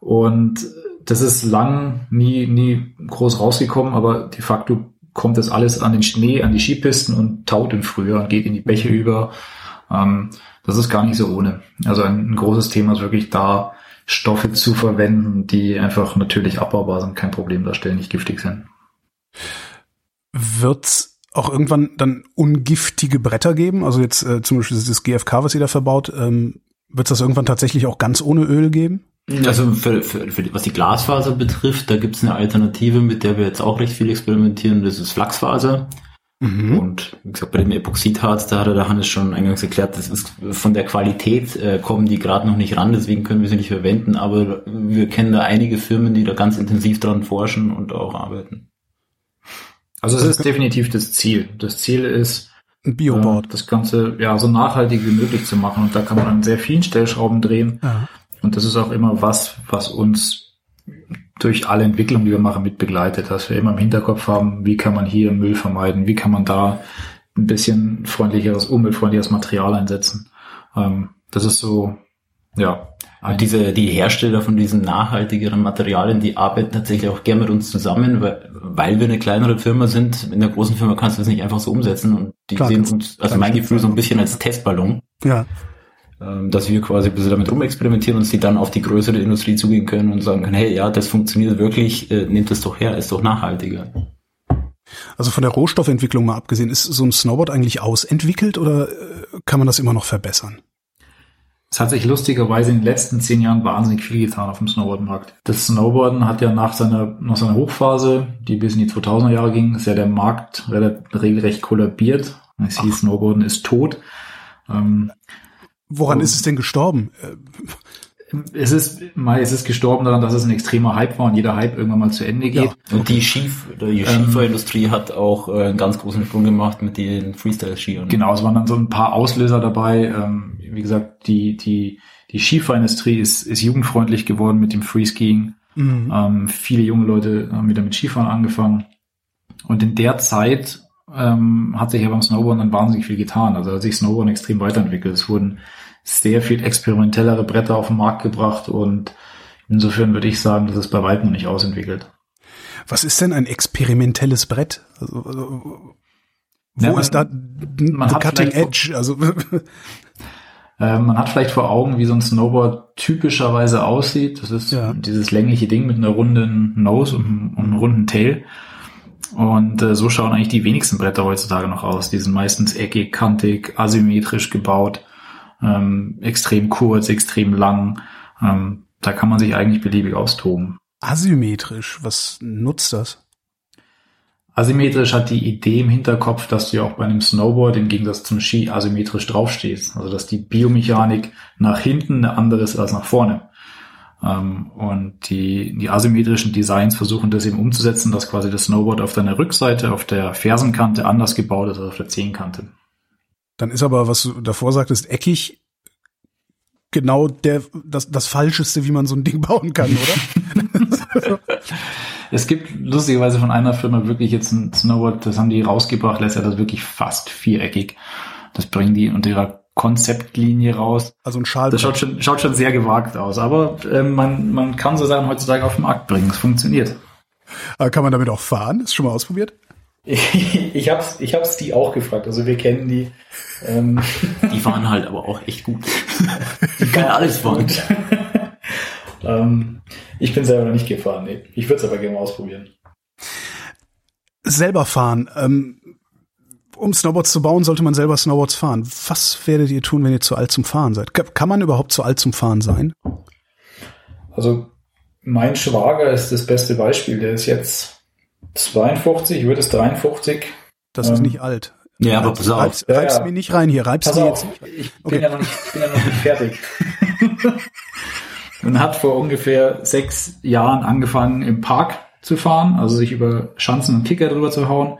Und das ist lang nie, nie groß rausgekommen, aber de facto kommt das alles an den Schnee, an die Skipisten und taut im Frühjahr und geht in die Bäche über. Ähm, das ist gar nicht so ohne. Also ein, ein großes Thema ist wirklich da, Stoffe zu verwenden, die einfach natürlich abbaubar sind, kein Problem darstellen, nicht giftig sind. Wird's auch irgendwann dann ungiftige Bretter geben? Also jetzt äh, zum Beispiel das GFK, was ihr da verbaut, ähm, wird es das irgendwann tatsächlich auch ganz ohne Öl geben? Also für, für, für, was die Glasfaser betrifft, da gibt es eine Alternative, mit der wir jetzt auch recht viel experimentieren, das ist Flachsfaser. Mhm. Und wie gesagt, bei dem Epoxidharz, da hat der Hannes schon eingangs erklärt, das ist von der Qualität äh, kommen die gerade noch nicht ran, deswegen können wir sie nicht verwenden, aber wir kennen da einige Firmen, die da ganz intensiv dran forschen und auch arbeiten. Also es ist definitiv das Ziel. Das Ziel ist, ein Bioboard. Äh, das Ganze ja so nachhaltig wie möglich zu machen. Und da kann man an sehr vielen Stellschrauben drehen. Ja. Und das ist auch immer was, was uns durch alle Entwicklungen, die wir machen, mit begleitet, dass wir immer im Hinterkopf haben, wie kann man hier Müll vermeiden, wie kann man da ein bisschen freundlicheres, umweltfreundlicheres Material einsetzen. Ähm, das ist so, ja. Und diese, die Hersteller von diesen nachhaltigeren Materialien, die arbeiten tatsächlich auch gerne mit uns zusammen, weil, weil wir eine kleinere Firma sind. In der großen Firma kannst du das nicht einfach so umsetzen und die Klar, sehen uns, also mein Gefühl, so ein bisschen als Testballon. Ja. Ähm, dass wir quasi ein bisschen damit rumexperimentieren und sie dann auf die größere Industrie zugehen können und sagen können, hey, ja, das funktioniert wirklich, äh, nehmt es doch her, ist doch nachhaltiger. Also von der Rohstoffentwicklung mal abgesehen, ist so ein Snowboard eigentlich ausentwickelt oder äh, kann man das immer noch verbessern? Es hat sich lustigerweise in den letzten zehn Jahren wahnsinnig viel getan auf dem Snowboardmarkt. Das Snowboarden hat ja nach seiner, nach seiner Hochphase, die bis in die 2000er Jahre ging, ist ja der Markt regelrecht kollabiert. Es hieß, Snowboarden ist tot. Ähm, Woran ist es denn gestorben? es ist mal, es ist gestorben daran, dass es ein extremer Hype war und jeder Hype irgendwann mal zu Ende geht. Ja. Und die Skif die ähm, Skifahrindustrie hat auch äh, einen ganz großen Sprung gemacht mit den Freestyle-Skiern. Genau, es waren dann so ein paar Auslöser dabei. Ähm, wie gesagt, die die die Skifahrindustrie ist ist jugendfreundlich geworden mit dem Freeskiing. Mhm. Ähm, viele junge Leute haben wieder mit Skifahren angefangen. Und in der Zeit ähm, hat sich ja beim Snowboarden dann wahnsinnig viel getan. Also hat sich Snowboarden extrem weiterentwickelt. Es wurden sehr viel experimentellere Bretter auf den Markt gebracht und insofern würde ich sagen, dass es bei weitem noch nicht ausentwickelt. Was ist denn ein experimentelles Brett? Also, also, wo ja, man, ist da man cutting edge? Also äh, man hat vielleicht vor Augen, wie so ein Snowboard typischerweise aussieht. Das ist ja. dieses längliche Ding mit einer runden Nose und, und einem runden Tail. Und äh, so schauen eigentlich die wenigsten Bretter heutzutage noch aus. Die sind meistens eckig, kantig, asymmetrisch gebaut ähm, extrem kurz, extrem lang. Ähm, da kann man sich eigentlich beliebig austoben. Asymmetrisch, was nutzt das? Asymmetrisch hat die Idee im Hinterkopf, dass du ja auch bei einem Snowboard im Gegensatz zum Ski asymmetrisch draufstehst. Also dass die Biomechanik nach hinten eine andere ist als nach vorne. Ähm, und die, die asymmetrischen Designs versuchen das eben umzusetzen, dass quasi das Snowboard auf deiner Rückseite, auf der Fersenkante anders gebaut ist als auf der Zehenkante. Dann ist aber, was du davor sagtest, eckig genau der, das, das Falscheste, wie man so ein Ding bauen kann, oder? es gibt lustigerweise von einer Firma wirklich jetzt ein Snowboard, das haben die rausgebracht, letztes Jahr das wirklich fast viereckig. Das bringen die unter ihrer Konzeptlinie raus. Also ein Schal. Das schaut schon, schaut schon sehr gewagt aus, aber äh, man, man kann so Sachen heutzutage auf den Markt bringen. Es funktioniert. Aber kann man damit auch fahren? Ist schon mal ausprobiert? ich hab's, ich hab's die auch gefragt. Also wir kennen die. Ähm, die waren halt aber auch echt gut. Die können alles fahren. ähm, ich bin selber noch nicht gefahren. Nee. Ich würde es aber gerne mal ausprobieren. Selber fahren. Ähm, um Snowboards zu bauen, sollte man selber Snowboards fahren. Was werdet ihr tun, wenn ihr zu alt zum Fahren seid? Kann man überhaupt zu alt zum Fahren sein? Also mein Schwager ist das beste Beispiel. Der ist jetzt 52, ich würde es 53. Das ähm, ist nicht alt. Ja, aber pass auf. Reib's, reib's ja, mir nicht rein hier, reib's mir jetzt nicht. Ich bin, okay. ja noch nicht, ich bin ja noch nicht fertig. Man hat vor ungefähr sechs Jahren angefangen, im Park zu fahren, also sich über Schanzen und Kicker drüber zu hauen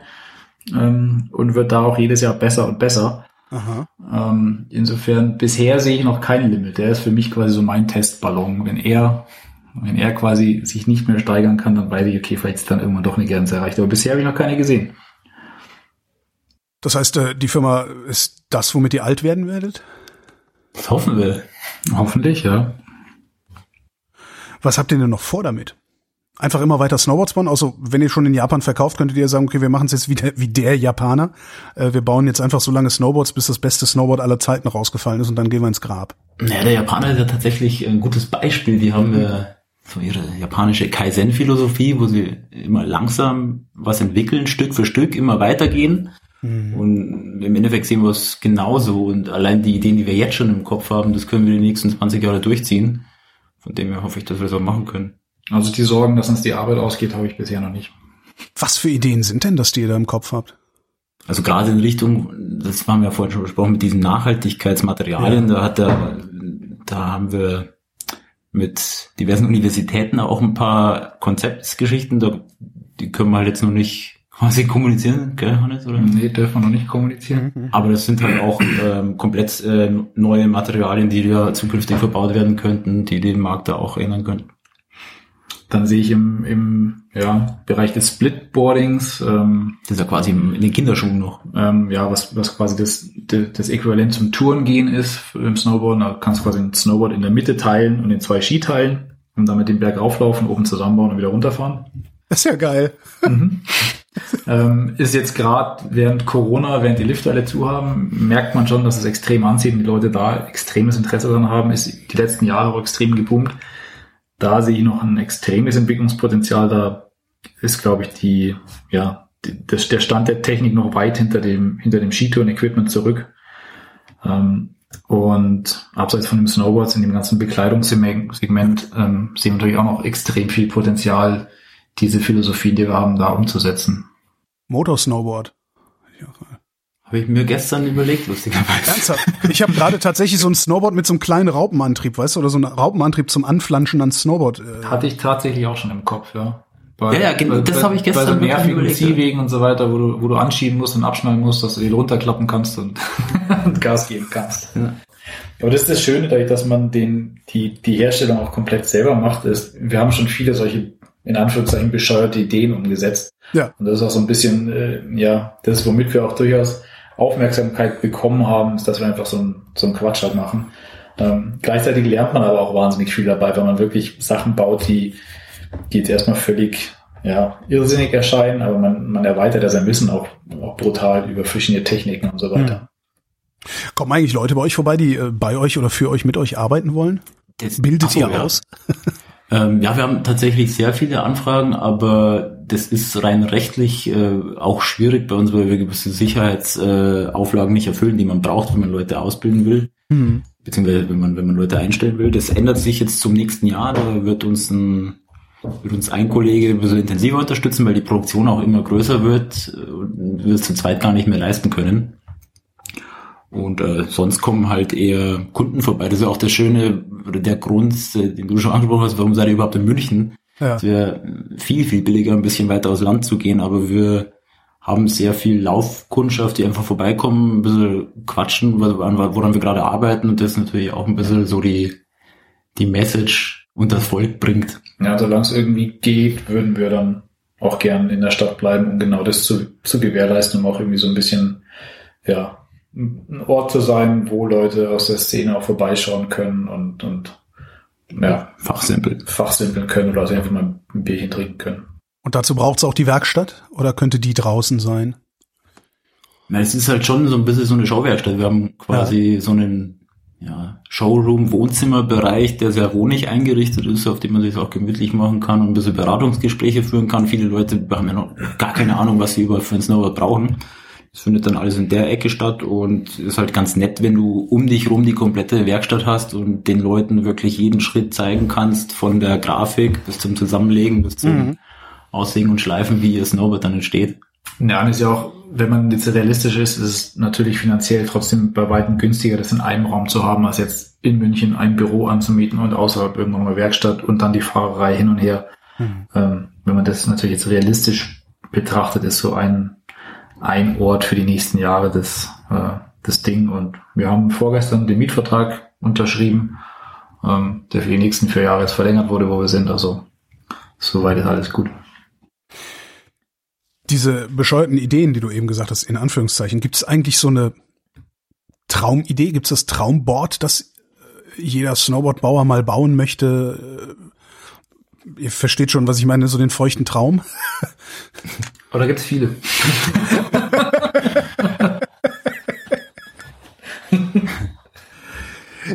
ähm, und wird da auch jedes Jahr besser und besser. Aha. Ähm, insofern, bisher sehe ich noch kein Limit. Der ist für mich quasi so mein Testballon. Wenn er wenn er quasi sich nicht mehr steigern kann, dann weiß ich, okay, vielleicht ist dann irgendwann doch eine Grenze erreicht. Aber bisher habe ich noch keine gesehen. Das heißt, äh, die Firma ist das, womit ihr alt werden werdet? Das hoffen wir. Hoffentlich, ja. Was habt ihr denn noch vor damit? Einfach immer weiter Snowboards bauen? Also, wenn ihr schon in Japan verkauft, könntet ihr sagen, okay, wir machen es jetzt wie der, wie der Japaner. Äh, wir bauen jetzt einfach so lange Snowboards, bis das beste Snowboard aller Zeiten rausgefallen ist und dann gehen wir ins Grab. Naja, der Japaner ist ja tatsächlich ein gutes Beispiel. Die haben äh, so ihre japanische Kaizen-Philosophie, wo sie immer langsam was entwickeln, Stück für Stück, immer weitergehen. Mhm. Und im Endeffekt sehen wir es genauso. Und allein die Ideen, die wir jetzt schon im Kopf haben, das können wir die nächsten 20 Jahre durchziehen. Von dem her hoffe ich, dass wir das auch machen können. Also die Sorgen, dass uns die Arbeit ausgeht, habe ich bisher noch nicht. Was für Ideen sind denn das, die ihr da im Kopf habt? Also gerade in Richtung, das haben wir ja vorhin schon besprochen, mit diesen Nachhaltigkeitsmaterialien, ja. da hat da, da haben wir mit diversen Universitäten auch ein paar Konzeptgeschichten, da, die können wir halt jetzt noch nicht quasi kommunizieren, gell, Hannes? Oder? Nee, dürfen wir noch nicht kommunizieren. Mhm. Aber das sind halt auch ähm, komplett äh, neue Materialien, die ja zukünftig verbaut werden könnten, die den Markt da auch ändern könnten. Dann sehe ich im, im ja, Bereich des Splitboardings. Ähm, das ist ja quasi in den Kinderschuhen noch. Ähm, ja, was, was quasi das, das Äquivalent zum Tourengehen ist im Snowboarden. Da kannst du quasi ein Snowboard in der Mitte teilen und in zwei Ski teilen und damit den Berg rauflaufen, oben zusammenbauen und wieder runterfahren. Das ist ja geil. Mhm. ähm, ist jetzt gerade während Corona, während die Lifte alle zu haben, merkt man schon, dass es extrem anzieht und die Leute da extremes Interesse daran haben. Ist die letzten Jahre auch extrem gepumpt da sehe ich noch ein extremes Entwicklungspotenzial. Da ist, glaube ich, die, ja, das, der Stand der Technik noch weit hinter dem, hinter dem Skitouren-Equipment zurück. Ähm, und abseits von dem Snowboards in dem ganzen Bekleidungssegment ähm, sehen wir natürlich auch noch extrem viel Potenzial, diese Philosophie, die wir haben, da umzusetzen. Motorsnowboard. Habe ich mir gestern überlegt, lustigerweise. Ernsthaft? Ich habe gerade tatsächlich so ein Snowboard mit so einem kleinen Raupenantrieb, weißt du, oder so ein Raupenantrieb zum Anflanschen an Snowboard. Äh. Hatte ich tatsächlich auch schon im Kopf, ja. Bei, ja, ja, das habe ich gestern bei so nervigen Ziehwegen und so weiter, wo du, wo du anschieben musst und abschneiden musst, dass du die runterklappen kannst und, und Gas geben kannst. Ja. Aber das ist das Schöne, dadurch, dass man den, die, die Herstellung auch komplett selber macht, ist, wir haben schon viele solche, in Anführungszeichen, bescheuerte Ideen umgesetzt. Ja. Und das ist auch so ein bisschen, äh, ja, das ist, womit wir auch durchaus Aufmerksamkeit bekommen haben, ist, dass wir einfach so ein, so ein Quatsch halt machen. Ähm, gleichzeitig lernt man aber auch wahnsinnig viel dabei, weil man wirklich Sachen baut, die, die jetzt erstmal völlig ja, irrsinnig erscheinen, aber man, man erweitert ja sein Wissen auch, auch brutal über verschiedene Techniken und so weiter. Hm. Kommen eigentlich Leute bei euch vorbei, die äh, bei euch oder für euch mit euch arbeiten wollen? Das, Bildet so, ihr ja. aus? ähm, ja, wir haben tatsächlich sehr viele Anfragen, aber das ist rein rechtlich äh, auch schwierig bei uns, weil wir gewisse Sicherheitsauflagen äh, nicht erfüllen, die man braucht, wenn man Leute ausbilden will. Mhm. Beziehungsweise wenn man, wenn man Leute einstellen will. Das ändert sich jetzt zum nächsten Jahr. Da wird uns ein wird uns ein Kollege ein bisschen intensiver unterstützen, weil die Produktion auch immer größer wird und wir es zu zweit gar nicht mehr leisten können. Und äh, sonst kommen halt eher Kunden vorbei. Das ist ja auch das Schöne, der Grund, äh, den du schon angesprochen hast, warum seid ihr überhaupt in München? Ja. Es wäre viel, viel billiger, ein bisschen weiter aus Land zu gehen, aber wir haben sehr viel Laufkundschaft, die einfach vorbeikommen, ein bisschen quatschen, woran wir gerade arbeiten und das ist natürlich auch ein bisschen so die, die Message und das Volk bringt. Ja, solange es irgendwie geht, würden wir dann auch gern in der Stadt bleiben, um genau das zu, zu gewährleisten, um auch irgendwie so ein bisschen, ja, ein Ort zu sein, wo Leute aus der Szene auch vorbeischauen können und, und ja, fachsimpeln. fachsimpeln können oder also einfach mal ein Bierchen trinken können. Und dazu braucht es auch die Werkstatt oder könnte die draußen sein? Na, es ist halt schon so ein bisschen so eine Schauwerkstatt. Wir haben quasi ja. so einen ja, Showroom-Wohnzimmerbereich, der sehr wohnig eingerichtet ist, auf dem man sich auch gemütlich machen kann und ein bisschen Beratungsgespräche führen kann. Viele Leute haben ja noch gar keine Ahnung, was sie über für ein Snowboard brauchen. Das findet dann alles in der Ecke statt und ist halt ganz nett, wenn du um dich rum die komplette Werkstatt hast und den Leuten wirklich jeden Schritt zeigen kannst, von der Grafik bis zum Zusammenlegen, bis zum mhm. Auslegen und Schleifen, wie ihr Snowboard dann entsteht. Ja, und ist ja auch, wenn man jetzt realistisch ist, ist es natürlich finanziell trotzdem bei weitem günstiger, das in einem Raum zu haben, als jetzt in München ein Büro anzumieten und außerhalb irgendwann eine Werkstatt und dann die Fahrerei hin und her. Mhm. Ähm, wenn man das natürlich jetzt realistisch betrachtet, ist so ein ein Ort für die nächsten Jahre das, äh, das Ding. Und wir haben vorgestern den Mietvertrag unterschrieben, ähm, der für die nächsten vier Jahre jetzt verlängert wurde, wo wir sind. Also soweit ist alles gut. Diese bescheuerten Ideen, die du eben gesagt hast, in Anführungszeichen, gibt es eigentlich so eine Traumidee? Gibt es das Traumboard, das äh, jeder Snowboardbauer mal bauen möchte? Ihr versteht schon, was ich meine, so den feuchten Traum. Oder gibt es viele?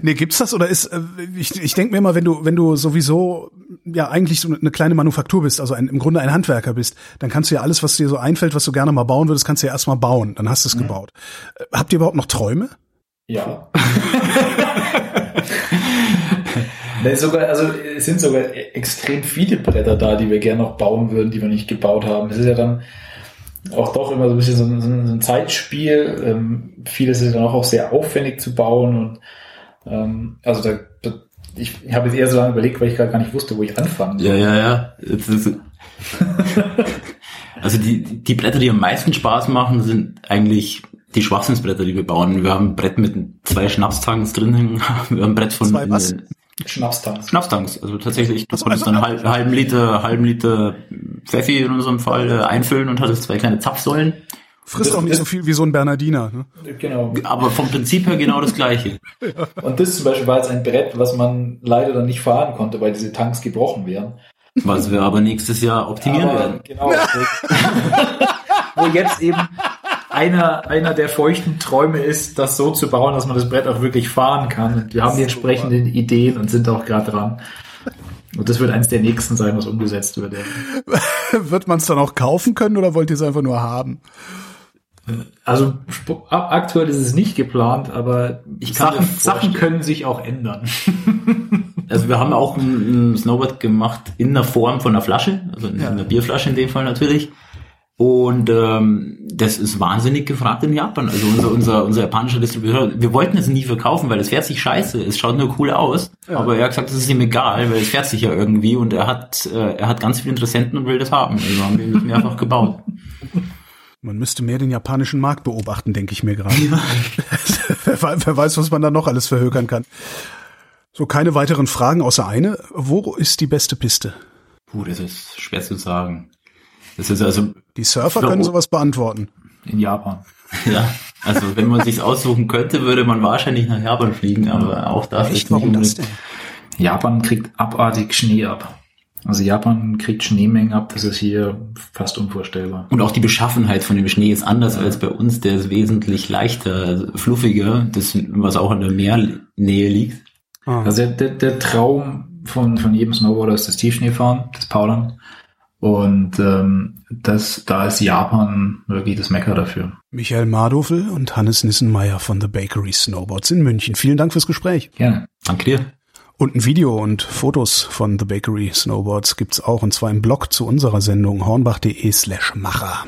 nee, gibt's das oder ist äh, ich, ich denke mir immer, wenn du wenn du sowieso ja eigentlich so eine kleine Manufaktur bist, also ein, im Grunde ein Handwerker bist, dann kannst du ja alles, was dir so einfällt, was du gerne mal bauen würdest, kannst du ja erstmal bauen, dann hast du es mhm. gebaut. Äh, habt ihr überhaupt noch Träume? Ja. Nee, sogar, also es sind sogar extrem viele Bretter da, die wir gerne noch bauen würden, die wir nicht gebaut haben. Es ist ja dann auch doch immer so ein bisschen so ein, so ein Zeitspiel. Ähm, vieles ist dann auch, auch sehr aufwendig zu bauen und ähm, also da, da ich, ich habe jetzt eher so lange überlegt, weil ich gerade gar nicht wusste, wo ich anfangen soll. Ja, ja, ja. also die, die Bretter, die am meisten Spaß machen, sind eigentlich die Schwachsinnsbretter, die wir bauen. Wir haben ein Brett mit zwei Schnapstanks drin, wir haben ein Brett von zwei was? Schnapstanks. Schnapstanks, also tatsächlich, du konntest also, dann einen halben Liter, halben Liter Pfeffi in unserem Fall äh, einfüllen und hattest zwei kleine Zapfsäulen. Frisst auch nicht so viel wie so ein Bernardiner. Ne? Genau. Aber vom Prinzip her genau das gleiche. ja. Und das zum Beispiel war jetzt ein Brett, was man leider dann nicht fahren konnte, weil diese Tanks gebrochen wären. Was wir aber nächstes Jahr optimieren aber werden. Genau. wo jetzt eben einer, einer der feuchten Träume ist, das so zu bauen, dass man das Brett auch wirklich fahren kann. Wir haben die entsprechenden Ideen und sind auch gerade dran. Und das wird eins der nächsten sein, was umgesetzt wird. Ja. wird man es dann auch kaufen können oder wollt ihr es einfach nur haben? Also aktuell ist es nicht geplant, aber ich kann Sachen, Sachen können sich auch ändern. also wir haben auch ein, ein, Snowboard gemacht in der Form von einer Flasche, also in ja. einer Bierflasche in dem Fall natürlich. Und ähm, das ist wahnsinnig gefragt in Japan. Also unser, unser, unser japanischer Distributeur, wir wollten es nie verkaufen, weil es fährt sich scheiße. Es schaut nur cool aus. Ja. Aber er hat gesagt, das ist ihm egal, weil es fährt sich ja irgendwie und er hat, äh, er hat ganz viele Interessenten und will das haben. Also haben wir mehrfach gebaut. Man müsste mehr den japanischen Markt beobachten, denke ich mir gerade. Ja. wer, wer weiß, was man da noch alles verhökern kann. So, keine weiteren Fragen außer eine. Wo ist die beste Piste? Puh, das ist schwer zu sagen. Das ist also. Die Surfer können sowas beantworten. In Japan. Ja, also wenn man sich's aussuchen könnte, würde man wahrscheinlich nach Japan fliegen, aber auch da Echt, warum das denn? Japan kriegt abartig Schnee ab. Also Japan kriegt Schneemengen ab, das ist hier fast unvorstellbar. Und auch die Beschaffenheit von dem Schnee ist anders ja. als bei uns, der ist wesentlich leichter, fluffiger, das, was auch an der Meernähe liegt. Ah. Also der, der Traum von, von jedem Snowboarder ist das Tiefschneefahren, das Powdern. Und ähm, das, da ist Japan wirklich das Mecker dafür. Michael Mardofel und Hannes Nissenmeier von The Bakery Snowboards in München. Vielen Dank fürs Gespräch. Gerne. Danke dir. Und ein Video und Fotos von The Bakery Snowboards gibt's auch und zwar im Blog zu unserer Sendung hornbach.de slash Macher.